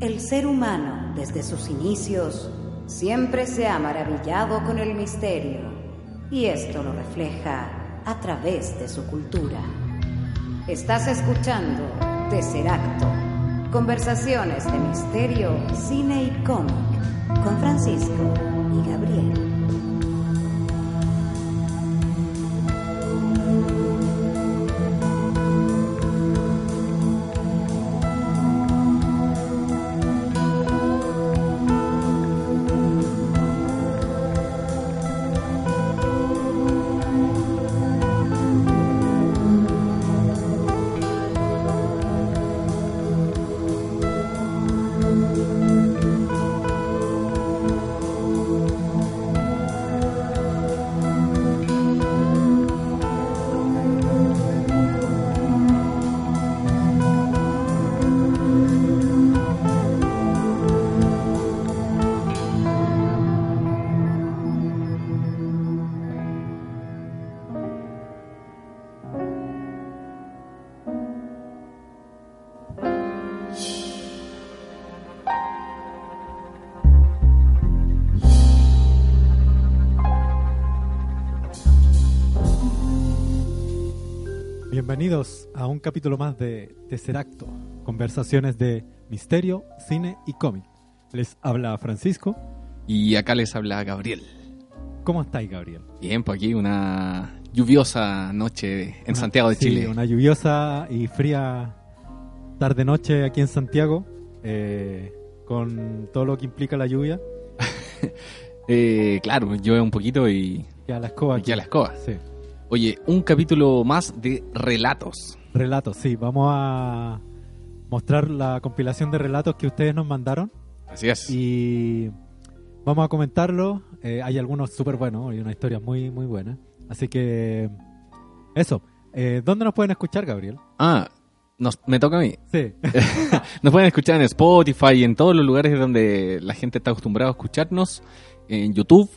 El ser humano, desde sus inicios, siempre se ha maravillado con el misterio, y esto lo refleja a través de su cultura. Estás escuchando Tesseracto, conversaciones de misterio, cine y cómic, con Francisco y Gabriel. Bienvenidos a un capítulo más de Tercer Acto, conversaciones de misterio, cine y cómic. Les habla Francisco. Y acá les habla Gabriel. ¿Cómo estáis, Gabriel? Bien, pues aquí una lluviosa noche en Una- Santiago de sí, Chile. Una lluviosa y fría tarde-noche aquí en Santiago, eh, con todo lo que implica la lluvia. Eh, claro, llueve un poquito y Que a la escoba. aquí a la escoba. Sí. Oye, un capítulo más de relatos. Relatos, sí. Vamos a mostrar la compilación de relatos que ustedes nos mandaron. Así es. y vamos a comentarlo. Eh, hay algunos súper buenos y una historia muy, muy buena. Así que eso. Eh, ¿Dónde nos pueden escuchar, Gabriel? Ah, nos- me toca a mí. Sí. Nos pueden escuchar en Spotify y en todos los lugares donde la gente está acostumbrada a escucharnos. En YouTube.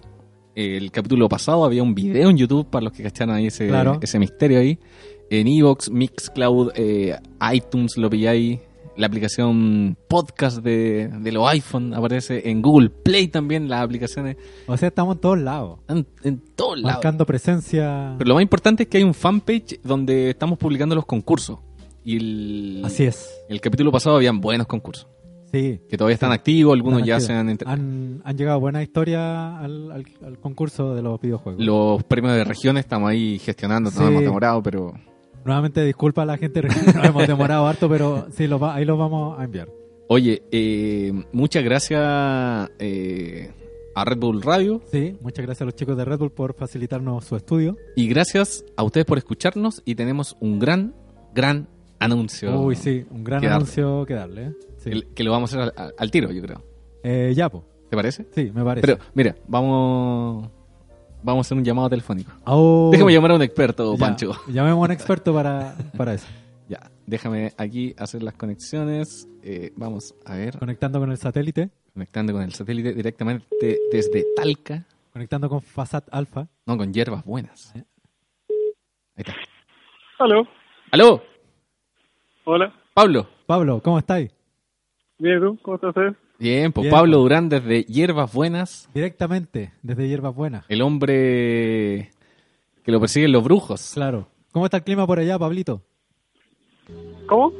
El capítulo pasado había un video en YouTube para los que cacharon ahí ese, Claro. ese misterio ahí. En Evox, Mixcloud, eh, iTunes lo pilláis. La aplicación podcast de, de los iPhone aparece. En Google Play también las aplicaciones. o sea, estamos en todos lados. En, en todos lados. Marcando presencia. Pero lo más importante es que hay un fanpage donde estamos publicando los concursos. Y el, Así es. el capítulo pasado habían buenos concursos. Sí. Que todavía están activos, algunos Están ya activos. se han... entre- Han, han llegado buenas historias al, al- al concurso de los videojuegos. Los premios de regiones estamos ahí gestionando, Sí. hemos demorado, pero... Nuevamente, disculpa a la gente, nos hemos demorado harto, pero sí, los va- ahí los vamos a enviar. Oye, eh, muchas gracias eh, a Red Bull Radio Sí, muchas gracias a los chicos de Red Bull por facilitarnos su estudio. y gracias a ustedes por escucharnos y tenemos un gran, gran anuncio. Uy, sí, un gran que anuncio que darle. ¿eh? Sí. Que, que lo vamos a hacer al, al tiro, yo creo. Eh, ya, po. ¿Te parece? Sí, me parece. Pero, mira, vamos... Vamos a hacer un llamado telefónico. Oh, Déjame llamar a un experto, ya, Pancho. Llamemos a un experto para, para eso. Ya, déjame aquí hacer las conexiones. Eh, vamos a ver, Conectando con el satélite, conectando con el satélite directamente desde Talca. conectando con Fasat Alpha. No, con hierbas buenas. Ahí está. Aló, ¡Aló! Hola. Pablo. Pablo, ¿cómo estáis? Bien, ¿tú? ¿Cómo estás? eh? Bien, pues Bien, Pablo pues. Durán desde Hierbas Buenas, Directamente, desde Hierbas Buenas. el hombre que lo persiguen los brujos. Claro. ¿Cómo está el clima por allá, Pablito? ¿Cómo?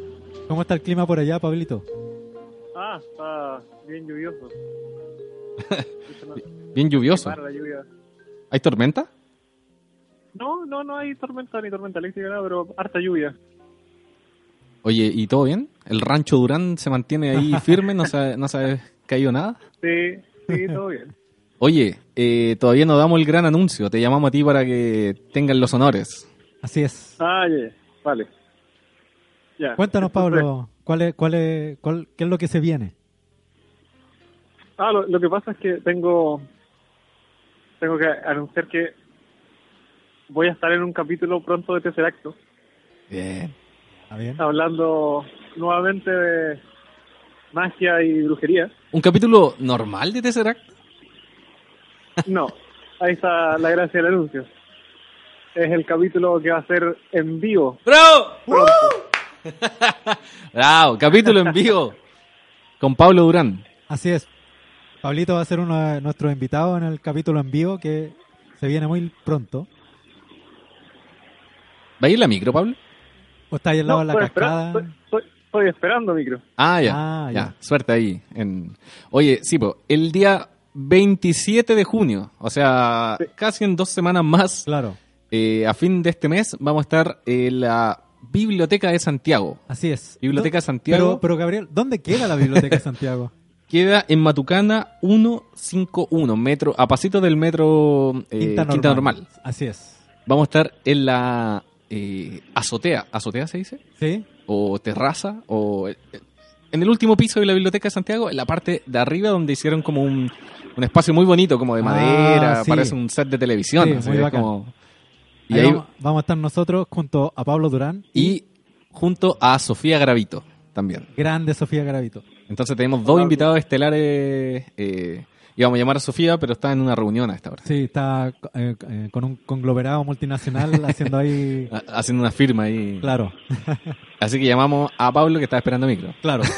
¿Cómo está el clima por allá, Pablito? Ah, está bien lluvioso. Bien lluvioso. Para la lluvia. ¿Hay tormenta? No, no, no hay tormenta ni tormenta eléctrica, nada, pero harta lluvia. Oye, ¿y todo bien? ¿El rancho Durán se mantiene ahí firme? ¿No se, ha- no se ha caído nada? Sí, sí, todo bien. Oye, eh, todavía no damos el gran anuncio. Te llamamos a ti para que tengan los honores. Así es. Ah, ya. vale. Ya. Cuéntanos, Pablo, ¿cuál es, cuál es, cuál, ¿qué es lo que se viene? Ah, lo, lo que pasa es que tengo tengo que anunciar que voy a estar en un capítulo pronto de Tercer Acto, Bien. ¿Está bien? hablando nuevamente de magia y brujería. ¿Un capítulo normal de Tesseract? No, ahí está la gracia del anuncio. Es el capítulo que va a ser en vivo. ¡Bravo! ¡Bravo! Capítulo en vivo. con Pablo Durán. Así es. Pablito va a ser uno de nuestros invitados en el capítulo en vivo que se viene muy pronto. ¿Va a ir la micro, Pablo? ¿O está ahí al lado de No, la cascada? estoy- estoy- estoy esperando micro. Ah, ya. Ah, ya. ya. Suerte ahí. En... Oye, sí, po, el día 27 de junio, o sea, Sí. casi en dos semanas más, Claro, eh, a fin de este mes, vamos a estar en la Biblioteca de Santiago. así es. Biblioteca de Santiago. Pero, pero Gabriel, ¿dónde queda la Biblioteca de Santiago? Queda en Matucana 151, metro, a pasito del metro eh, Quinta, Normal. Así es. Vamos a estar en la eh, azotea. ¿Azotea se dice? ¿Sí? o terraza o eh, en el último piso de la biblioteca de Santiago, en la parte de arriba donde hicieron como un, un espacio muy bonito, como de Ah, madera, sí. parece un set de televisión. Sí, así, muy es bacán. como- y, Ahí ahí- vamos, vamos a estar nosotros junto a Pablo Durán y junto a Sofía Gravito también. grande Sofía Garavito. Entonces tenemos dos invitados estelares. Eh, íbamos a llamar a Sofía, pero está en una reunión a esta hora. Sí, está eh, eh, con un conglomerado multinacional haciendo ahí... Ha- Haciendo una firma ahí. Claro, Así que llamamos a Pablo que está esperando micro. claro.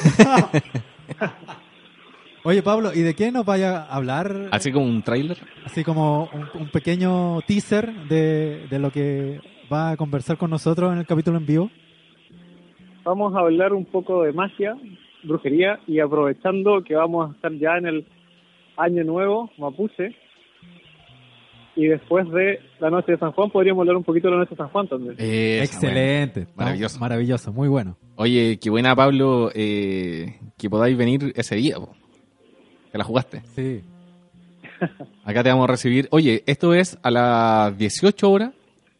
Oye, Pablo, ¿y de qué nos vaya a hablar? Así como un tráiler. Así como un, un pequeño teaser de, de lo que va a conversar con nosotros en el capítulo en vivo. Vamos a hablar un poco de magia, brujería y aprovechando que vamos a estar ya en el año nuevo mapuche y después de la noche de San Juan podríamos hablar un poquito de la noche de San Juan también. Esa, Excelente. bueno. Maravilloso. Maravilloso, muy bueno. Oye, qué buena, Pablo, eh, que podáis venir ese día. po. Que la jugaste. Sí. Acá te vamos a recibir. Oye, esto es a las 18 horas,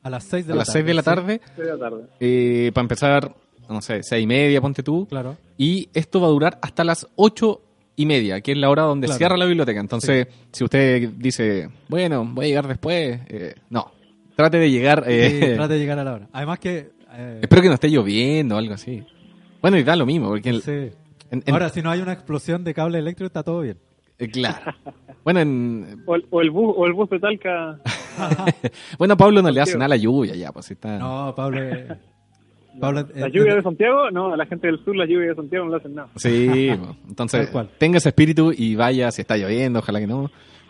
A las 6 de a la las tarde. 6 de la tarde, Seis de la tarde. eh, para empezar, no sé, 6 y media, ponte tú. Claro. Y esto va a durar hasta las 8 y media, que es la hora donde Claro. cierra la biblioteca. Entonces, si usted dice, bueno, voy a llegar después, eh, no. Trate de llegar. Sí, eh, trate de llegar a la hora. Además que... eh, Espero que no esté lloviendo o algo así. Bueno, y da lo mismo, porque en- sí. en- en- Ahora, si no hay una explosión de cable eléctrico, está todo bien. eh, claro. Bueno, en, O el, o el bus o el bus de Talca bueno, a Pablo no le hace nada la lluvia ya, pues si está. No, Pablo... eh, la eh, lluvia de Santiago, no, a la gente del sur la lluvia de Santiago no le hacen nada. Sí, entonces Tal cual. tenga ese espíritu y vaya si está lloviendo, ojalá que no.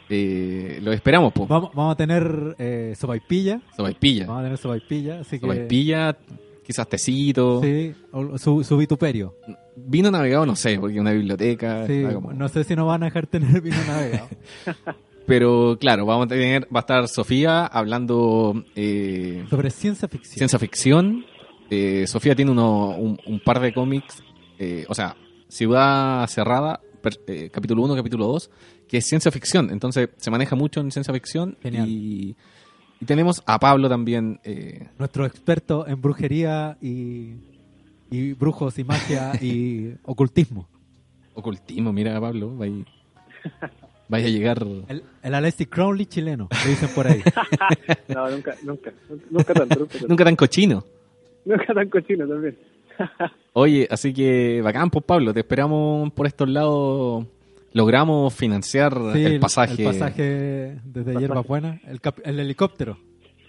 Eh, lo esperamos, pues. Vamos, vamos a tener eh, sopaipilla. Sobaipilla. Vamos a tener sopaipilla, así que... Sobaipilla, quizás tecito. Sí, o- su, su vituperio. Vino navegado, no sé, porque una biblioteca. Sí, como- no sé si nos van a dejar tener vino navegado. Pero claro, vamos a tener, va a estar Sofía hablando eh, Sobre ciencia ficción. ciencia ficción. Eh, Sofía tiene uno, un, un par de cómics, eh, o sea, Ciudad Cerrada, per- eh, capítulo 1, capítulo 2, que es ciencia ficción. Entonces se maneja mucho en ciencia ficción. Genial. Y, y tenemos a Pablo también. eh, Nuestro experto en brujería y, y brujos y magia y ocultismo. ocultismo, mira Pablo, vaya, vaya a llegar. El, el Alessi Crowley chileno, le dicen por ahí. No, nunca, nunca, nunca tanto, nunca tanto. Nunca tan cochino. Nunca tan cochino también. Oye, así que bacán, pues Pablo, te esperamos por estos lados. Logramos financiar Sí, el pasaje. El pasaje desde Hierbas Buenas. El, el helicóptero.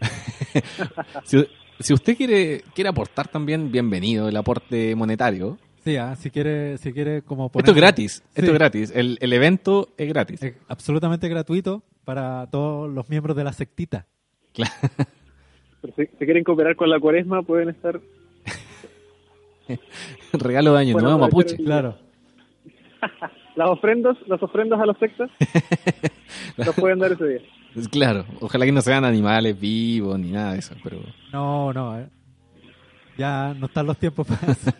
Si, si usted quiere, quiere aportar también, bienvenido el aporte monetario. Sí, ah, si quiere, si quiere como poner... Esto es gratis, esto Sí. es gratis. El, el evento es gratis. Es absolutamente gratuito para todos los miembros de la sectita. Claro. Pero si, si quieren cooperar con la cuaresma, pueden estar. Regalo de año Bueno, nuevo, Mapuche. Claro. Las ofrendas, las ofrendas a las sectas, las pueden dar ese día. Claro, ojalá que no sean animales vivos ni nada de eso, pero, No, no. eh. Ya no están los tiempos para eso.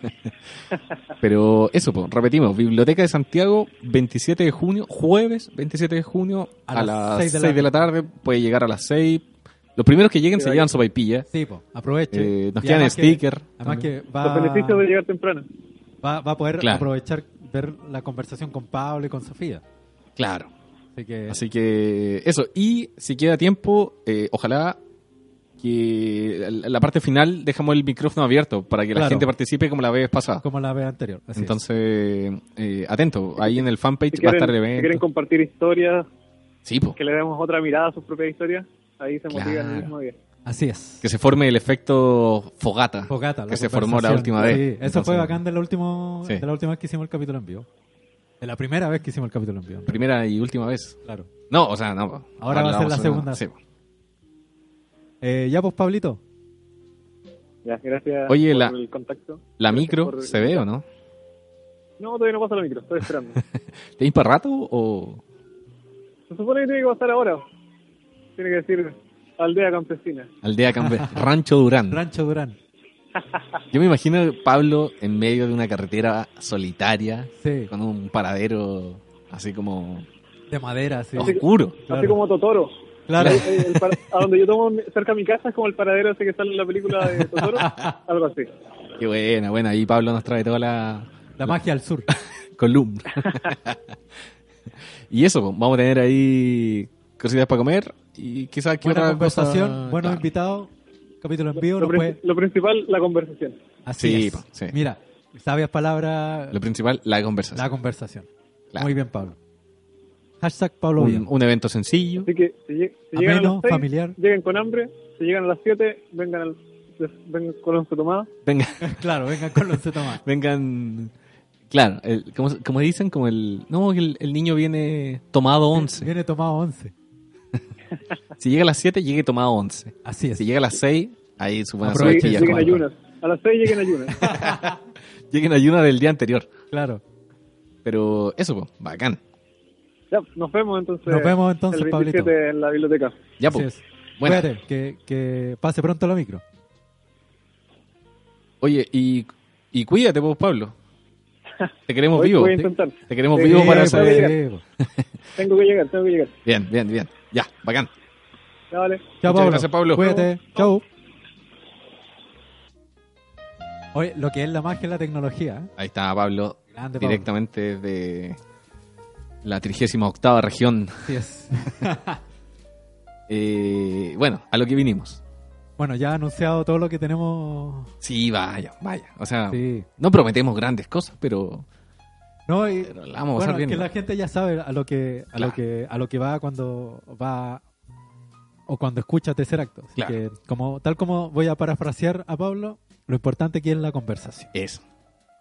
pero eso, pues, repetimos, Biblioteca de Santiago, 27 de junio, jueves 27 de junio, a, A las las 6 seis de, de la- la tarde, puede llegar a las 6. Los primeros que lleguen Sí, se vaya. llevan sopaipilla. Sí, po, aproveche. Eh, nos Y quedan además que- sticker. Además que Los va, beneficios de llegar temprano. va, va a poder Claro. aprovechar ver la conversación con Pablo y con Sofía. Claro. Así que Así que eso, y si queda tiempo, eh, ojalá que la parte final dejamos el micrófono abierto para que la Claro. gente participe como la vez pasada. como la vez anterior. Así. Entonces, eh, atento, ahí en el fanpage Si va a quieren, estar el si quieren evento. compartir historias, Sí, po, que le demos otra mirada a sus propias historias, ahí se motivan Claro. el mismo día. Así es. que se forme el efecto fogata, Fogata, la que se formó la última vez. Sí, eso Entonces, fue bacán de la, último, Sí. de la última vez que hicimos el capítulo en vivo. Es la primera vez que hicimos el capítulo en vivo. Primera y última vez. Claro. No, o sea, no. Ahora va a ser la segunda. Sí. Eh, ya pues, Pablito. Ya, gracias Oye, por la- el contacto. ¿La Gracias micro por- se ve o no? No, todavía no pasa la micro, estoy esperando. ¿Tenéis para rato o...? Se supone que tiene que pasar ahora. Tiene que decir aldea campesina. Aldea Campe... Rancho Durán. Rancho Durán. Yo me imagino a Pablo en medio de una carretera solitaria, Sí. con un paradero así como De madera, sí. oscuro. Claro. Así como Totoro. Claro. El a donde yo tomo cerca de mi casa es como el paradero ese que sale en la película de Totoro. Algo así. Qué buena, buena. Ahí Pablo nos trae toda la La magia al sur. columna. y eso, vamos a tener ahí cositas para comer y quizás que Buena otra conversación, cosa- buenos Claro. invitados. Capítulo en vivo. Lo, puede... lo principal, la conversación. Así Sí, es. sí. Mira, sabias palabras. Lo principal, la conversación. La conversación. Claro. Muy bien, Pablo. Hashtag Pablo un, bien. un evento sencillo. Así que si, lle- si llegan a Ameno, las seis, familiar. lleguen con hambre. Si llegan a las 7, vengan, al, vengan con once tomadas. Venga, claro, vengan con los tomás. vengan. Claro, el- como, como dicen, como el. No, que el, el niño viene tomado 11. Viene tomado 11. Si llega a las 7, llegue tomado 11. Así es. Si llega a las 6, ahí su buena ya lleguen ayunas. A las 6 lleguen ayunas. Lleguen ayunas del día anterior. Claro. Pero eso, pues, bacán. ya, nos vemos entonces. Nos vemos entonces, el 27 Pablito. en la biblioteca. Ya, pues. Cuídate, que, que pase pronto la micro. Oye, y, y cuídate, pues, Pablo. Te queremos Hoy vivo. voy a intentar. Te queremos Sí, vivo para pues. Tengo que llegar, tengo que llegar. Bien, bien, bien. Ya, bacán. Ya, vale. Chao, Muchas Pablo. gracias, Pablo. Cuídate. Chau. Oye, lo que es la magia de la tecnología. ¿eh? Ahí está Pablo, Grande, Pablo. directamente de la 38 región. Así es. Eh, bueno, a lo que vinimos. Bueno, ya ha anunciado todo lo que tenemos. Sí, vaya, vaya. O sea, Sí. no prometemos grandes cosas, pero, No, y, la vamos a bueno, bien. que la gente ya sabe a lo que a Claro. lo que a lo que va cuando va o cuando escucha tercer acto. Así Claro. que como tal como voy a parafrasear a Pablo, lo importante aquí es la conversación. Eso.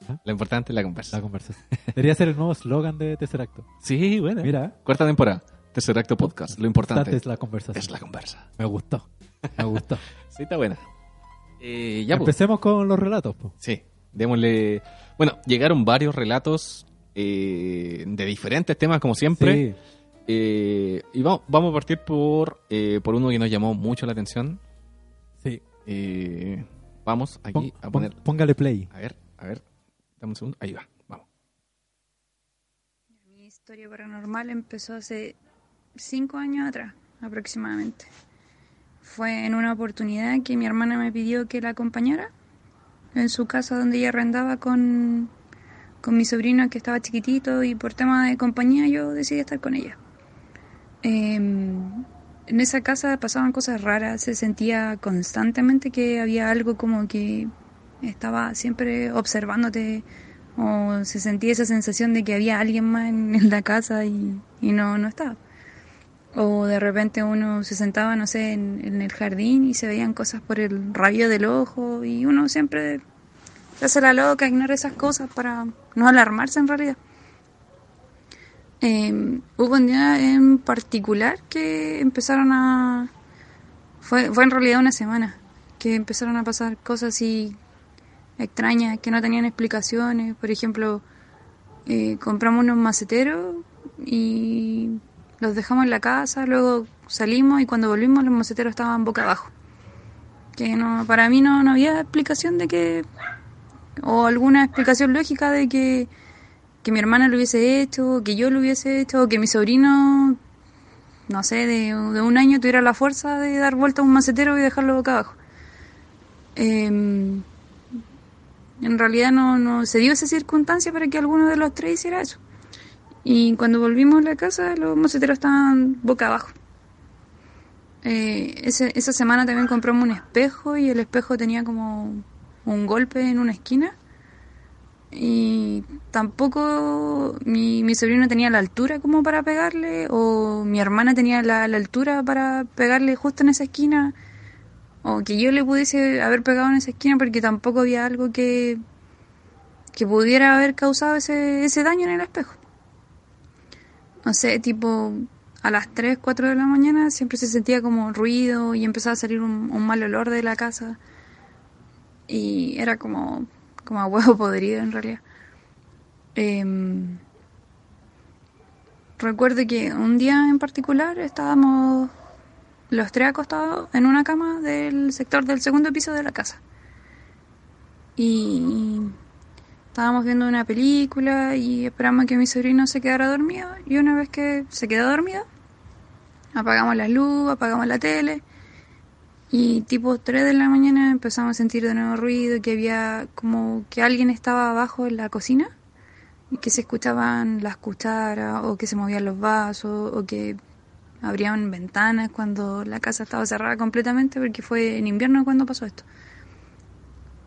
¿Ah? Lo importante es la La conversación. conversación. Debería ser el nuevo eslogan de tercer acto. Sí, bueno. Mira. Cuarta temporada. Tercer acto podcast. Lo importante es la conversación. es la conversa. Me gustó. Me gustó. Sí, está buena. Eh, ya, pues. Empecemos con los relatos. po. Sí, démosle. Bueno, llegaron varios relatos eh, de diferentes temas, como siempre. Sí. Eh, y vamos, vamos a partir por, eh, por uno que nos llamó mucho la atención. Sí. Eh, vamos aquí Pon- a pon- poner. póngale play. A ver, a ver. Dame un segundo. Ahí va, vamos. Mi historia paranormal empezó hace cinco años atrás, aproximadamente. Fue en una oportunidad que mi hermana me pidió que la acompañara en su casa donde ella arrendaba con, con mi sobrino que estaba chiquitito y por tema de compañía yo decidí estar con ella. Em, en esa casa pasaban cosas raras, se sentía constantemente que había algo como que estaba siempre observándote o se sentía esa sensación de que había alguien más en, la casa y, no, no estaba. O de repente uno se sentaba, no sé, en, en el jardín y se veían cosas por el rayo del ojo y uno siempre se hace la loca, ignora esas cosas para no alarmarse en realidad. Eh, hubo un día en particular que empezaron a... Fue, fue en realidad una semana que empezaron a pasar cosas así extrañas que no tenían explicaciones. Por ejemplo, eh, compramos unos maceteros y los dejamos en la casa, luego salimos y cuando volvimos los maceteros estaban boca abajo. Que no, para mí no, no había explicación de que, o alguna explicación lógica de que, que mi hermana lo hubiese hecho, que yo lo hubiese hecho, que mi sobrino, no sé, de, de un año tuviera la fuerza de dar vuelta a un macetero y dejarlo boca abajo. Em, en realidad no, no se dio esa circunstancia para que alguno de los tres hiciera eso. Y cuando volvimos a la casa, los moceteros estaban boca abajo. Eh, esa semana también compramos un espejo y el espejo tenía como un golpe en una esquina. Y tampoco mi, mi sobrino tenía la altura como para pegarle, o mi hermana tenía la, la altura para pegarle justo en esa esquina, o que yo le pudiese haber pegado en esa esquina porque tampoco había algo que, que pudiera haber causado ese, ese daño en el espejo. no sé, tipo a las 3, 4 de la mañana siempre se sentía como ruido y empezaba a salir un, un mal olor de la casa. Y era como, como a huevo podrido en realidad. Em, recuerdo que un día en particular estábamos los tres acostados en una cama del sector del segundo piso de la casa. Y estábamos viendo una película y esperamos que mi sobrino se quedara dormido. Y una vez que se quedó dormido, apagamos la luz, apagamos la tele. Y tipo 3 de la mañana empezamos a sentir de nuevo ruido, que había como que alguien estaba abajo en la cocina y que se escuchaban las cucharas o que se movían los vasos o que abrían ventanas cuando la casa estaba cerrada completamente porque fue en invierno cuando pasó esto.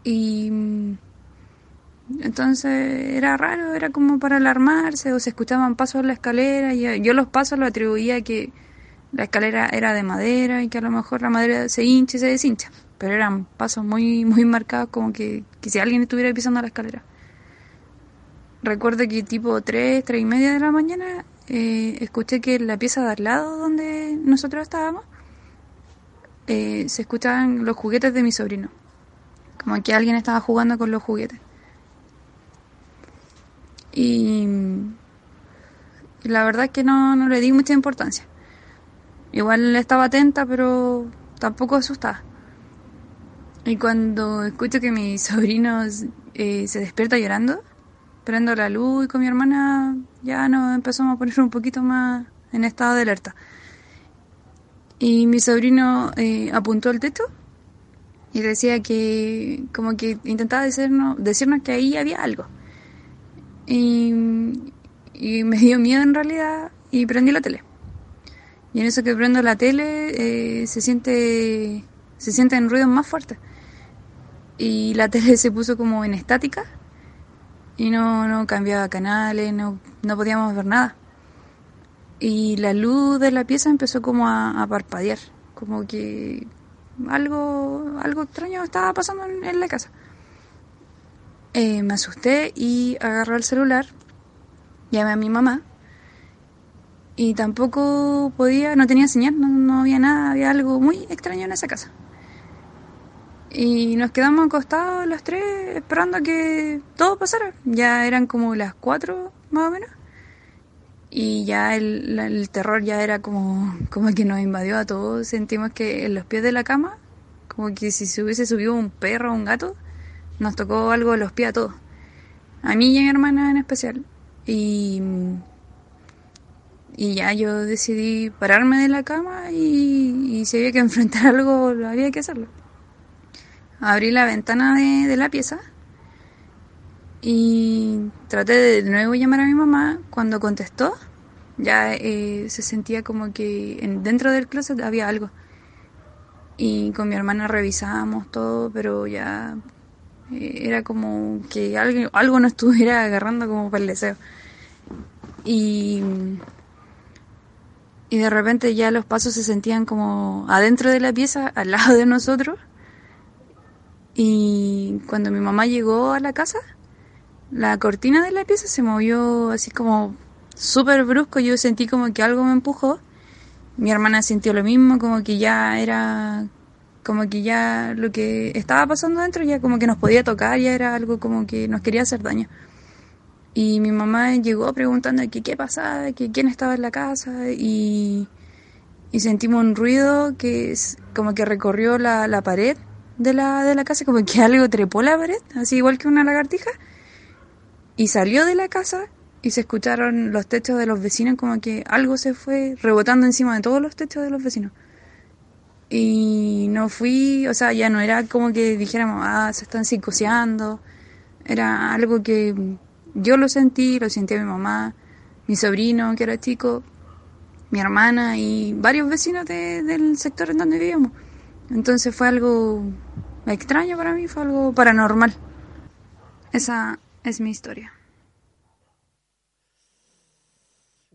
Y mm, entonces era raro, era como para alarmarse o se escuchaban pasos en la escalera y yo los pasos lo atribuía a que la escalera era de madera y que a lo mejor la madera se hincha y se deshincha, pero eran pasos muy muy marcados como que, que si alguien estuviera pisando la escalera. Recuerdo que tipo 3, 3 y media de la mañana eh, escuché que en la pieza de al lado donde nosotros estábamos eh, se escuchaban los juguetes de mi sobrino. Como que alguien estaba jugando con los juguetes. Y, y la verdad es que no, no le di mucha importancia. Igual estaba atenta, pero tampoco asustada. Y cuando escucho que mi sobrino eh, se despierta llorando, prendo la luz y con mi hermana ya nos empezamos a poner un poquito más en estado de alerta. Y mi sobrino eh, apuntó al techo y decía que como que intentaba decirnos, decirnos que ahí había algo. Y, y me dio miedo en realidad y prendí la tele. Y en eso que prendo la tele eh, se siente se sienten ruidos más fuertes. Y la tele se puso como en estática y no, no cambiaba canales, no, no podíamos ver nada. Y la luz de la pieza empezó como a, a parpadear, como que algo, algo extraño estaba pasando en, en la casa. Eh, me asusté y agarré el celular, llamé a mi mamá y tampoco podía, no tenía señal, no, no había nada, había algo muy extraño en esa casa. Y nos quedamos acostados los tres esperando a que todo pasara. Ya eran como las cuatro más o menos. Y ya el, el terror ya era como, como que nos invadió a todos. Sentimos que en los pies de la cama, como que si se hubiese subido un perro o un gato, nos tocó algo en los pies a todos. A mí y a mi hermana en especial. Y, y ya yo decidí pararme de la cama y, y si había que enfrentar algo, había que hacerlo. Abrí la ventana de, de la pieza y traté de, nuevo llamar a mi mamá. Cuando contestó, ya eh, se sentía como que en, dentro del closet había algo. Y con mi hermana revisábamos todo, pero ya eh, era como que algo, algo no estuviera agarrando como para el deseo. Y, y de repente ya los pasos se sentían como adentro de la pieza, al lado de nosotros. Y cuando mi mamá llegó a la casa, la cortina de la pieza se movió así como súper brusco. Yo sentí como que algo me empujó. Mi hermana sintió lo mismo, como que ya era, como que ya lo que estaba pasando dentro ya como que nos podía tocar, ya era algo como que nos quería hacer daño. Y mi mamá llegó preguntando que qué pasaba, quién estaba en la casa y, y sentimos un ruido que es como que recorrió la, la pared de la, de la casa, como que algo trepó la pared, así igual que una lagartija, y salió de la casa y se escucharon los techos de los vecinos, como que algo se fue rebotando encima de todos los techos de los vecinos. Y no fui, o sea, ya no era como que dijéramos, ah, se están psicoseando, era algo que yo lo sentí, lo sentía mi mamá, mi sobrino que era chico, mi hermana y varios vecinos de, del sector en donde vivíamos. Entonces fue algo extraño para mí, fue algo paranormal. Esa es mi historia.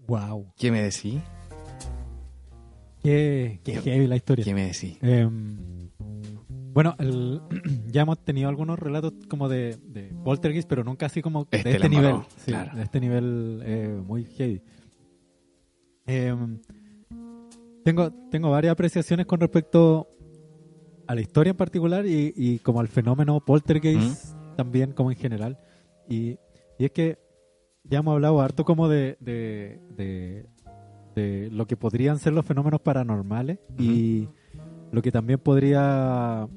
Wow. ¿Qué me decís? Qué, qué heavy la historia. ¿Qué me decís? Eh, bueno, el- ya hemos tenido algunos relatos como de, de Poltergeist, pero nunca así como Este de este embarró, nivel. Sí, claro. De este nivel eh, muy heavy. Eh, tengo, tengo varias apreciaciones con respecto a la historia en particular y, y como al fenómeno poltergeist también como en general. Y, y es que ya hemos hablado harto como de, de, de- de lo que podrían ser los fenómenos paranormales y lo que también podría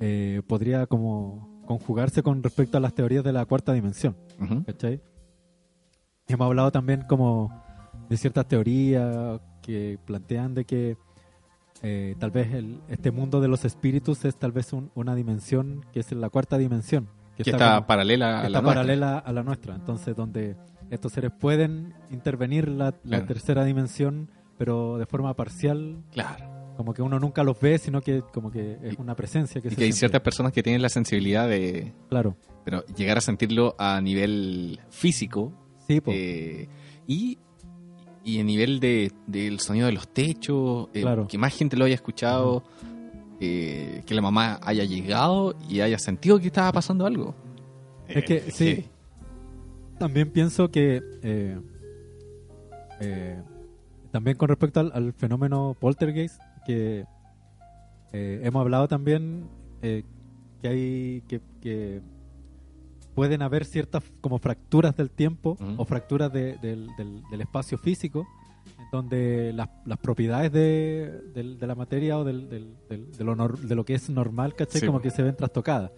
eh, podría como conjugarse con respecto a las teorías de la cuarta dimensión. Ujú. ¿cachai? Y hemos hablado también como de ciertas teorías que plantean de que eh, tal vez el- este mundo de los espíritus es tal vez un- una dimensión que es la cuarta dimensión. Que está como- paralela a está la nuestra. paralela a la nuestra. Entonces, donde estos seres pueden intervenir la, la Claro. tercera dimensión, pero de forma parcial, Claro. Como que uno nunca los ve, sino que como que es una presencia que Y se que hay siente. ciertas personas que tienen la sensibilidad de... Claro. Pero llegar a sentirlo a nivel físico Sí, po. eh, y, y a nivel de, del sonido de los techos, eh, Claro. que más gente lo haya escuchado, eh, que la mamá haya llegado y haya sentido que estaba pasando algo. Es que, Eh, sí. También pienso que eh, también con respecto al, al fenómeno poltergeist, que eh, hemos hablado también eh, que hay que, que pueden haber ciertas como fracturas del tiempo Ujú. o fracturas de- del, del- del espacio físico, donde las, las propiedades de, de la materia o del, del- del- de, lo nor- de lo que es normal, ¿cachai? Sí, como que se ven trastocadas.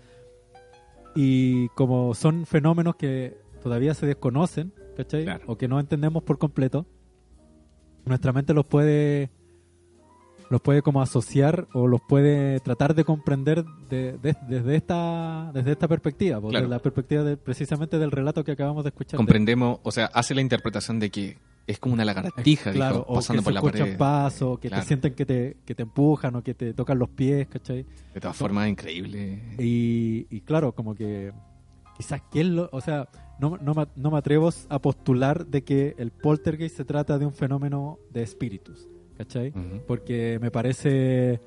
Y como son fenómenos que todavía se desconocen, ¿cachai? Claro. O que no entendemos por completo, nuestra mente los puede los puede como asociar o los puede tratar de comprender de- de- desde esta desde esta perspectiva, po, Claro. desde la perspectiva de, precisamente del relato que acabamos de escuchar. Comprendemos, o sea, hace la interpretación de que es como una lagartija Eh, claro, dijo, o pasando que por se la pared. pasos, que Claro. te sienten que te, que te empujan o que te tocan los pies, ¿cachai? De todas formas, increíble. Y, y claro, como que quizás quién lo, o sea, no, no, no me atrevo a postular de que el poltergeist se trata de un fenómeno de espíritus, ¿cachai? Porque me parece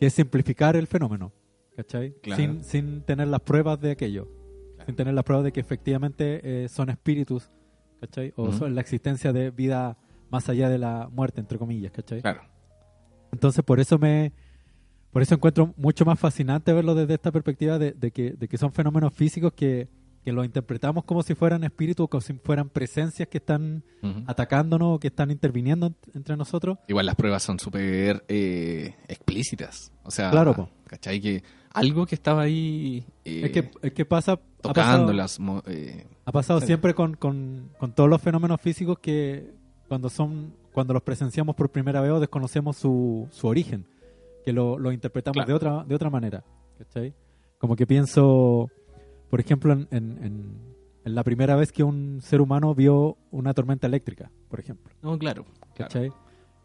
que es simplificar el fenómeno, ¿cachai? Claro. Sin, sin tener las pruebas de aquello, sin tener las pruebas de que efectivamente eh, son espíritus, ¿cachai? O son la existencia de vida más allá de la muerte, entre comillas, ¿cachai? Claro. Entonces por eso me por eso encuentro mucho más fascinante verlo desde esta perspectiva de, de que, de que son fenómenos físicos que, que los interpretamos como si fueran espíritus, como si fueran presencias que están atacándonos o que están interviniendo ent- entre nosotros. Igual las pruebas son súper eh, explícitas. O sea, Claro. ¿cachai? Que algo que estaba ahí eh, es, que, es que pasa, ha pasado, tocándolas. eh, ha pasado siempre con, con, con todos los fenómenos físicos que cuando son cuando los presenciamos por primera vez o desconocemos su, su origen, que lo, lo interpretamos Claro. de otra de otra manera. ¿cachai? Como que pienso, por ejemplo, en, en- en- en la primera vez que un ser humano vio una tormenta eléctrica, por ejemplo. no, claro.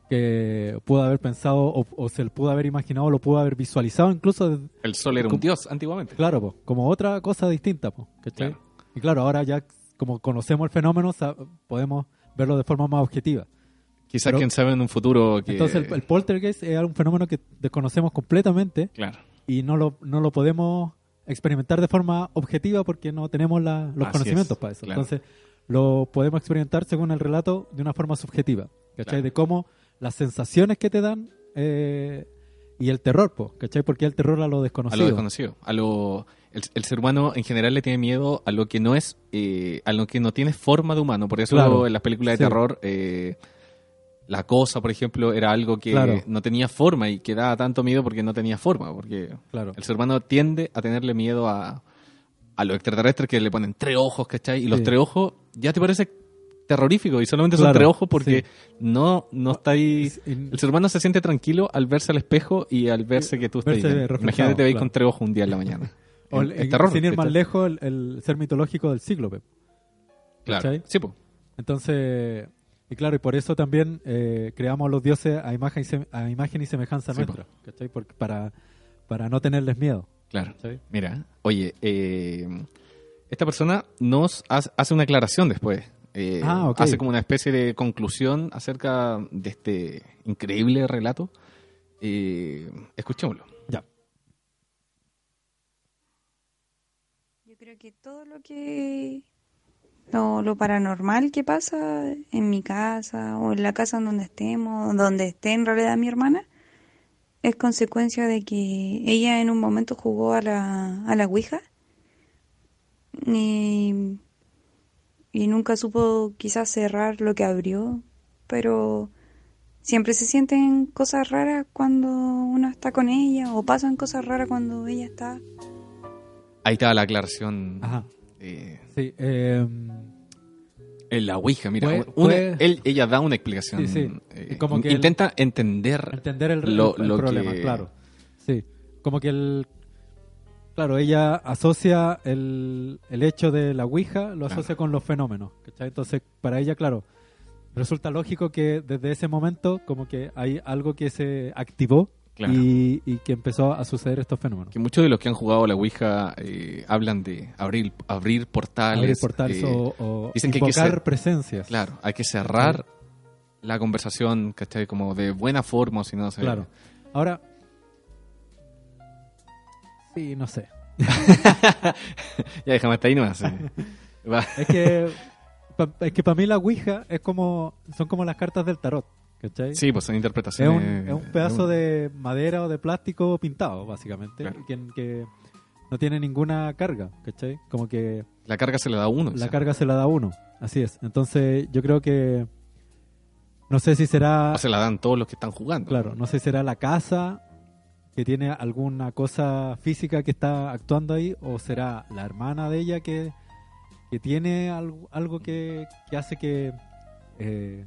Que pudo haber pensado o, o se pudo haber imaginado, lo pudo haber visualizado incluso, El sol era un dios antiguamente. claro, po, como otra cosa distinta. po, ¿cachai? Claro. Y claro, ahora ya como conocemos el fenómeno, podemos verlo de forma más objetiva. Quizás Pero- quién sabe en un futuro que... Entonces el, el poltergeist es un fenómeno que desconocemos completamente Claro. y no lo, no lo podemos experimentar de forma objetiva porque no tenemos la- los Así conocimientos es, para eso. claro. Entonces lo podemos experimentar según el relato de una forma subjetiva, ¿cachai? Claro. De cómo las sensaciones que te dan eh, y el terror, po, ¿cachai? Porque el terror a lo A desconocido. lo desconocido. A lo... El, el ser humano en general le tiene miedo a lo que no es, eh, a lo que no tiene forma de humano. Por eso Claro. en las películas de Sí. terror, eh, la cosa, por ejemplo, era algo que Claro. no tenía forma y que daba tanto miedo porque no tenía forma. Porque Claro. el ser humano tiende a tenerle miedo a, a los extraterrestres que le ponen tres ojos, ¿cachai? Y los tres ojos ya te parece terrorífico y solamente son Claro, tres ojos porque sí. no, no está ahí... El ser humano se siente tranquilo al verse al espejo y al verse que tú estás Imagínate te veis claro. con tres ojos un día en la mañana. o El- el- el terror, sin ir más lejos, el, el ser mitológico del cíclope. Claro. ¿cachai? Sí, pues. Entonces, y claro, y por eso también eh, creamos los dioses a imagen y, sem- a imagen y semejanza Sí, nuestra, ¿cachai? Porque para, para no tenerles miedo, Claro. ¿cachai? Mira, oye, eh, esta persona nos hace hace una aclaración después. Eh, Ah, ok. Hace como una especie de conclusión acerca de este increíble relato. Eh, escuchémoslo. Ya. Yo creo que todo lo que lo, lo paranormal que pasa en mi casa o en la casa en donde estemos, donde esté en realidad mi hermana, es consecuencia de que ella en un momento jugó a la, a la Ouija y, y nunca supo quizás cerrar lo que abrió, pero siempre se sienten cosas raras cuando uno está con ella o pasan cosas raras cuando ella está. Ahí está la aclaración. Ajá. eh, Sí, eh, en la Ouija, mira. Fue- una- fue- él- ella da una explicación. Sí, sí. eh, como que intenta entender. entender el, Lo- el lo problema, que- claro. Sí, como que el... Claro, ella asocia el, el hecho de la Ouija, lo asocia Claro. con los fenómenos. ¿cachai? Entonces, para ella, claro, resulta lógico que desde ese momento como que hay algo que se activó Claro. y, y que empezó a suceder estos fenómenos. Que muchos de los que han jugado la Ouija eh, hablan de abrir, abrir portales. Abrir portales eh, o, o dicen que hay que invocar ser- presencias. Claro, hay que cerrar la conversación, ¿cachai? Como de buena forma, o si no, se Claro. Ahora, sí, no sé. ya déjame hasta ahí nomás. Va. Es que pa- es que para mí la Ouija es como son como las cartas del tarot, ¿cachai? Sí, pues son es, interpretaciones. un, es un pedazo un- de madera o de plástico pintado, básicamente, Claro. que, que no tiene ninguna carga, ¿cachai? Como que La carga se le da uno. la carga se la da uno, así es. Entonces yo creo que no sé si será O se la dan todos los que están jugando. Claro, no sé si será la casa que tiene alguna cosa física que está actuando ahí o será la hermana de ella que, que tiene algo, algo que, que hace que eh,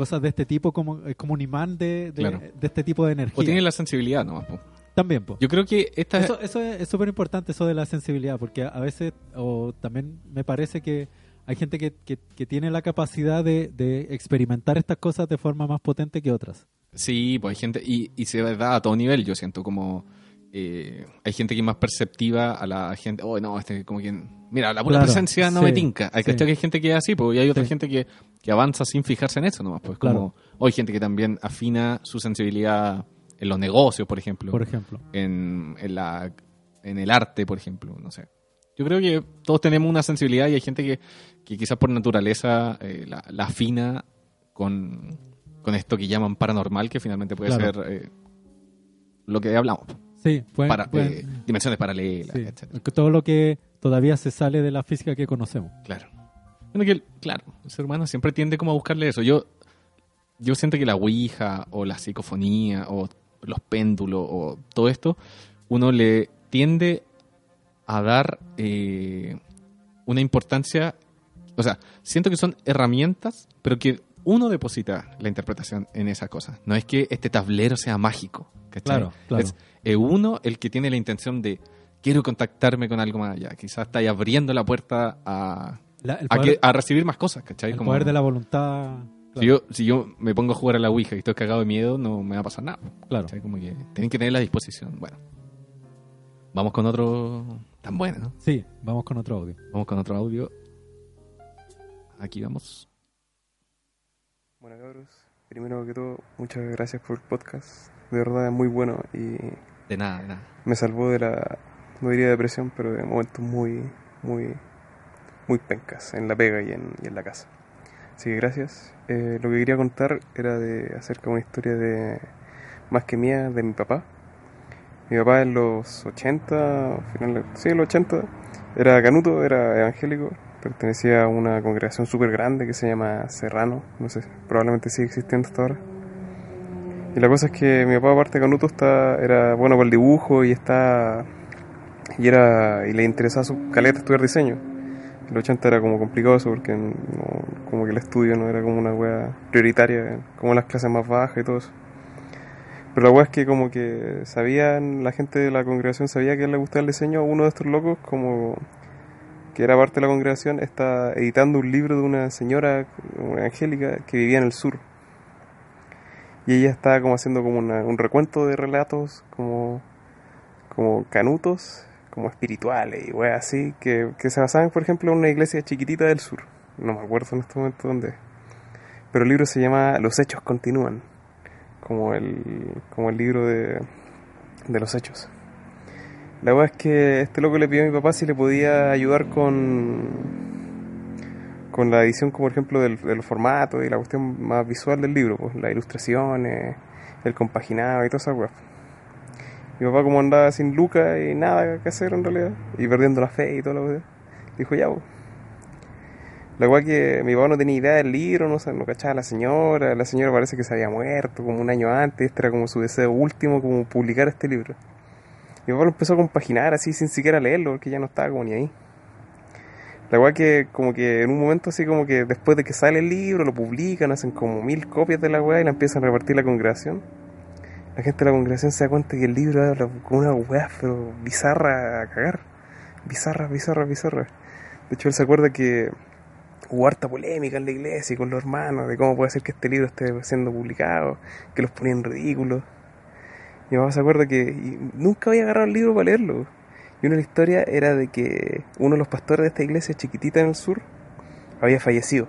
cosas de este tipo como es como un imán de, de, Claro. de este tipo de energía. O tiene la sensibilidad nomás. po. También, po. Yo creo que esta Eso, eso es es súper importante, eso de la sensibilidad, porque a veces, o también me parece que hay gente que, que, que tiene la capacidad de, de experimentar estas cosas de forma más potente que otras. Sí, pues hay gente, y, y se da a todo nivel, yo siento como... eh, hay gente que es más perceptiva a la gente, oh no, este como que... Mira, la pura Claro, presencia no sí, me tinca. Hay sí. que hay gente que es así, pues, y hay otra Sí. gente que, que avanza sin fijarse en eso nomás. Pues como, Claro. hay gente que también afina su sensibilidad en los negocios, por ejemplo. Por ejemplo. en, en, la, en el arte, por ejemplo, no sé. Yo creo que todos tenemos una sensibilidad y hay gente que, que quizás por naturaleza eh, la, la afina con, con esto que llaman paranormal, que finalmente puede Claro. ser eh, lo que hablamos, Sí, pueden- para, pueden- eh, dimensiones paralelas, sí, etcétera. todo lo que todavía se sale de la física que conocemos. Claro. Bueno, que, el- claro, el ser humano siempre tiende como a buscarle eso. Yo, yo siento que la ouija o la psicofonía o los péndulos o todo esto, uno le tiende a dar eh, una importancia, o sea, siento que son herramientas, pero que uno deposita la interpretación en esa cosa. No es que este tablero sea mágico. ¿cachai? Claro, claro. Es eh, uno el que tiene la intención de quiero contactarme con algo más allá. Quizás está ahí abriendo la puerta a, La- el a, poder, que- a recibir más cosas, ¿cachai? el Como- poder de la voluntad. si, yo, si yo me pongo a jugar a la Ouija y estoy cagado de miedo, no me va a pasar nada. Claro. ¿cachai? Como que tienen que tener la disposición. Bueno, vamos con otro tan bueno, ¿no? Sí, vamos con otro audio. Vamos con otro audio. Aquí vamos. Bueno, cabros, primero que todo, muchas gracias por el podcast. De verdad es muy bueno y De nada, de nada. me salvó de la, no diría depresión, pero de momentos muy, muy, muy pencas en la pega y en, en la casa. Así que gracias. Eh, lo que quería contar era de acerca de una historia de, más que mía, de mi papá. Mi papá en los 80, finales, sí, en los 80, era canuto, era evangélico, pertenecía a una congregación súper grande que se llama Serrano, no sé, probablemente sigue existiendo hasta ahora. Y la cosa es que mi papá, aparte de canuto, está, era bueno para el dibujo y está y era y le interesaba su caleta estudiar diseño. Los 80 era como complicado eso porque como que el estudio no era como una wea prioritaria, como las clases más bajas y todo eso. Pero la wea es que como que sabían, la gente de la congregación sabía que le gustaba el diseño, uno de estos locos como que era parte de la congregación está editando un libro de una señora una angélica que vivía en el sur. Y ella estaba como haciendo como una- un recuento de relatos como, como canutos, como espirituales y weas así, que, que se basaban, por ejemplo, en una iglesia chiquitita del sur. No me acuerdo en este momento dónde. Pero el libro se llama Los hechos continúan, como el, como el libro de, de los hechos. La verdad es que este loco le pidió a mi papá si le podía ayudar con con la edición, como por ejemplo, del, del formato y la cuestión más visual del libro, pues las ilustraciones, el compaginado y todas esas weas. Mi papá, como andaba sin lucas y nada que hacer en realidad, y perdiendo la fe y todo lo que dijo ya, pues. La cual que mi papá no tenía idea del libro, no, no cachaba a la señora, la señora parece que se había muerto como un año antes, este era como su deseo último, como publicar este libro. Mi papá lo empezó a compaginar así sin siquiera leerlo, porque ya no estaba como ni ahí. La cual que como que en un momento así como que después de que sale el libro, lo publican, hacen como mil copias de la weá y la empiezan a repartir la congregación. La gente de la congregación se da cuenta que el libro habla con una weá pero bizarra a cagar. Bizarra, bizarra, bizarra. De hecho él se acuerda que hubo harta polémica en la iglesia y con los hermanos de cómo puede ser que este libro esté siendo publicado, que los ponían ridículos. Mi mamá se acuerda que nunca había agarrado el libro para leerlo. Y una de las historias era de que uno de los pastores de esta iglesia chiquitita en el sur había fallecido.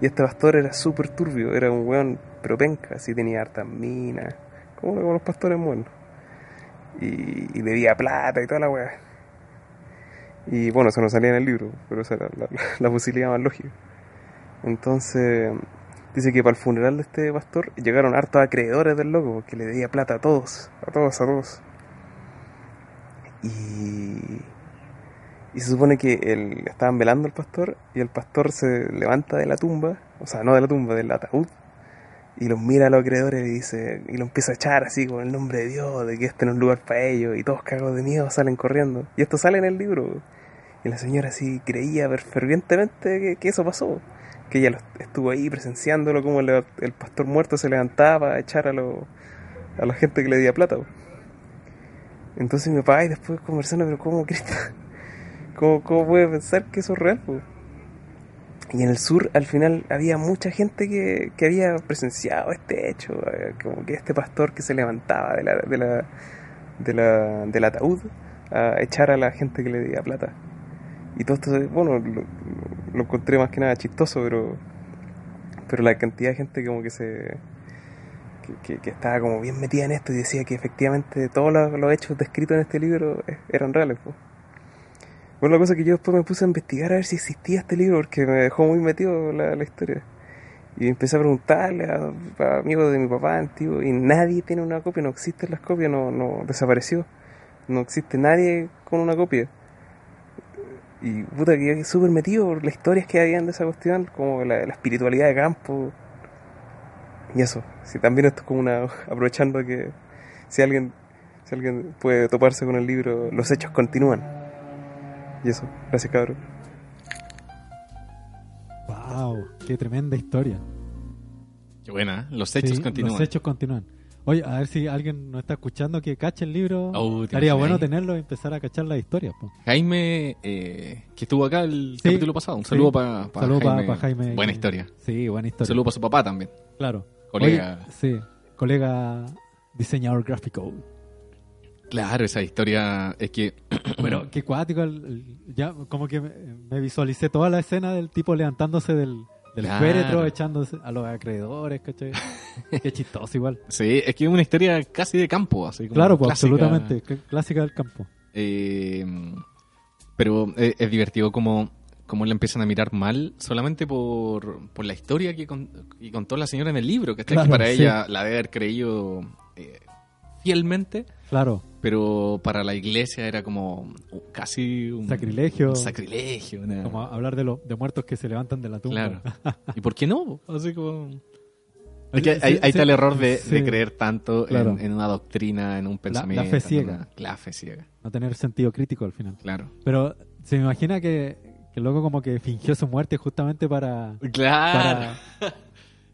Y este pastor era súper turbio, era un weón propenca, así tenía hartas minas, como como los pastores buenos. Y, y debía plata y toda la weá. Y bueno, eso no salía en el libro, pero esa era la, la- la posibilidad más lógica. Entonces, dice que para el funeral de este pastor llegaron hartos acreedores del loco, porque le debía plata a todos, a todos, a todos. Y, y se supone que el, estaban velando al pastor y el pastor se levanta de la tumba, o sea, no de la tumba, del ataúd, y los mira a los acreedores y dice, y lo empieza a echar así con el nombre de Dios, de que este no es lugar para ellos, y todos cagados de miedo salen corriendo. Y esto sale en el libro. Y la señora así creía fer- fervientemente que, eso pasó, que ella estuvo ahí presenciándolo como el, pastor muerto se levantaba a echar a, lo- a la gente que le día plata. Entonces mi papá y después conversando, pero ¿cómo Cristo? ¿Cómo, ¿Cómo puede pensar que eso es real? po? Y en el sur al final había mucha gente que, que había presenciado este hecho, eh, como que este pastor que se levantaba de la, de la, de la, del ataúd a echar a la gente que le debía plata. Y todo esto, bueno, lo, lo encontré más que nada chistoso, pero, pero la cantidad de gente como que se... Que, que- que estaba como bien metida en esto y decía que efectivamente todos los, los hechos descritos en este libro eh, eran reales. po. Bueno, la cosa que yo después me puse a investigar a ver si existía este libro porque me dejó muy metido la, historia. Y empecé a preguntarle a, amigos de mi papá antiguo y nadie tiene una copia, no existen las copias, no, no desapareció. No existe nadie con una copia. Y puta, que súper metido por las historias que habían de esa cuestión, como la, la espiritualidad de campo. Y eso, si también esto es como una. aprovechando que si alguien, si alguien puede toparse con el libro, los hechos continúan. Y eso, gracias cabrón. Wow, qué tremenda historia. Qué buena, ¿eh? los hechos Sí, continúan. Los hechos continúan. Oye, a ver si alguien nos está escuchando que cache el libro. Oh, ¿te Estaría bueno ahí? tenerlo y empezar a cachar la historia. po. Jaime, eh, que estuvo acá el Sí, capítulo pasado. Un saludo sí. para pa- Jaime. pa Jaime. Buena historia. Sí, buena Un historia. saludo para su papá también. Claro. Colega. Oye, sí, colega diseñador gráfico. Claro, esa historia es que. Pero qué cuático. el- el- ya como que me, me visualicé toda la escena del tipo levantándose del, del Claro. féretro, echándose a los acreedores, ¿cachai? qué chistoso igual. Sí, es que es una historia casi de campo. Así como Claro, pues absolutamente. cl- Clásica del campo. Eh, pero es, es divertido como, como le empiezan a mirar mal solamente por, por la historia que, con- que contó la señora en el libro, que, está Claro, que para sí. ella la debe haber creído eh, fielmente, Claro. Pero para la iglesia era como casi un Sacrilegio. un sacrilegio. una- Como hablar de, los de muertos que se levantan de la tumba. Claro. ¿Y por qué no? Así como... Sí, ahí, sí, está el error de, sí. de creer tanto Claro. en, en una doctrina, en un pensamiento. fe en ciega. una- la fe ciega, No tener sentido crítico al final. claro. Pero se me imagina que, que luego como que fingió su muerte justamente para... Claro. Para,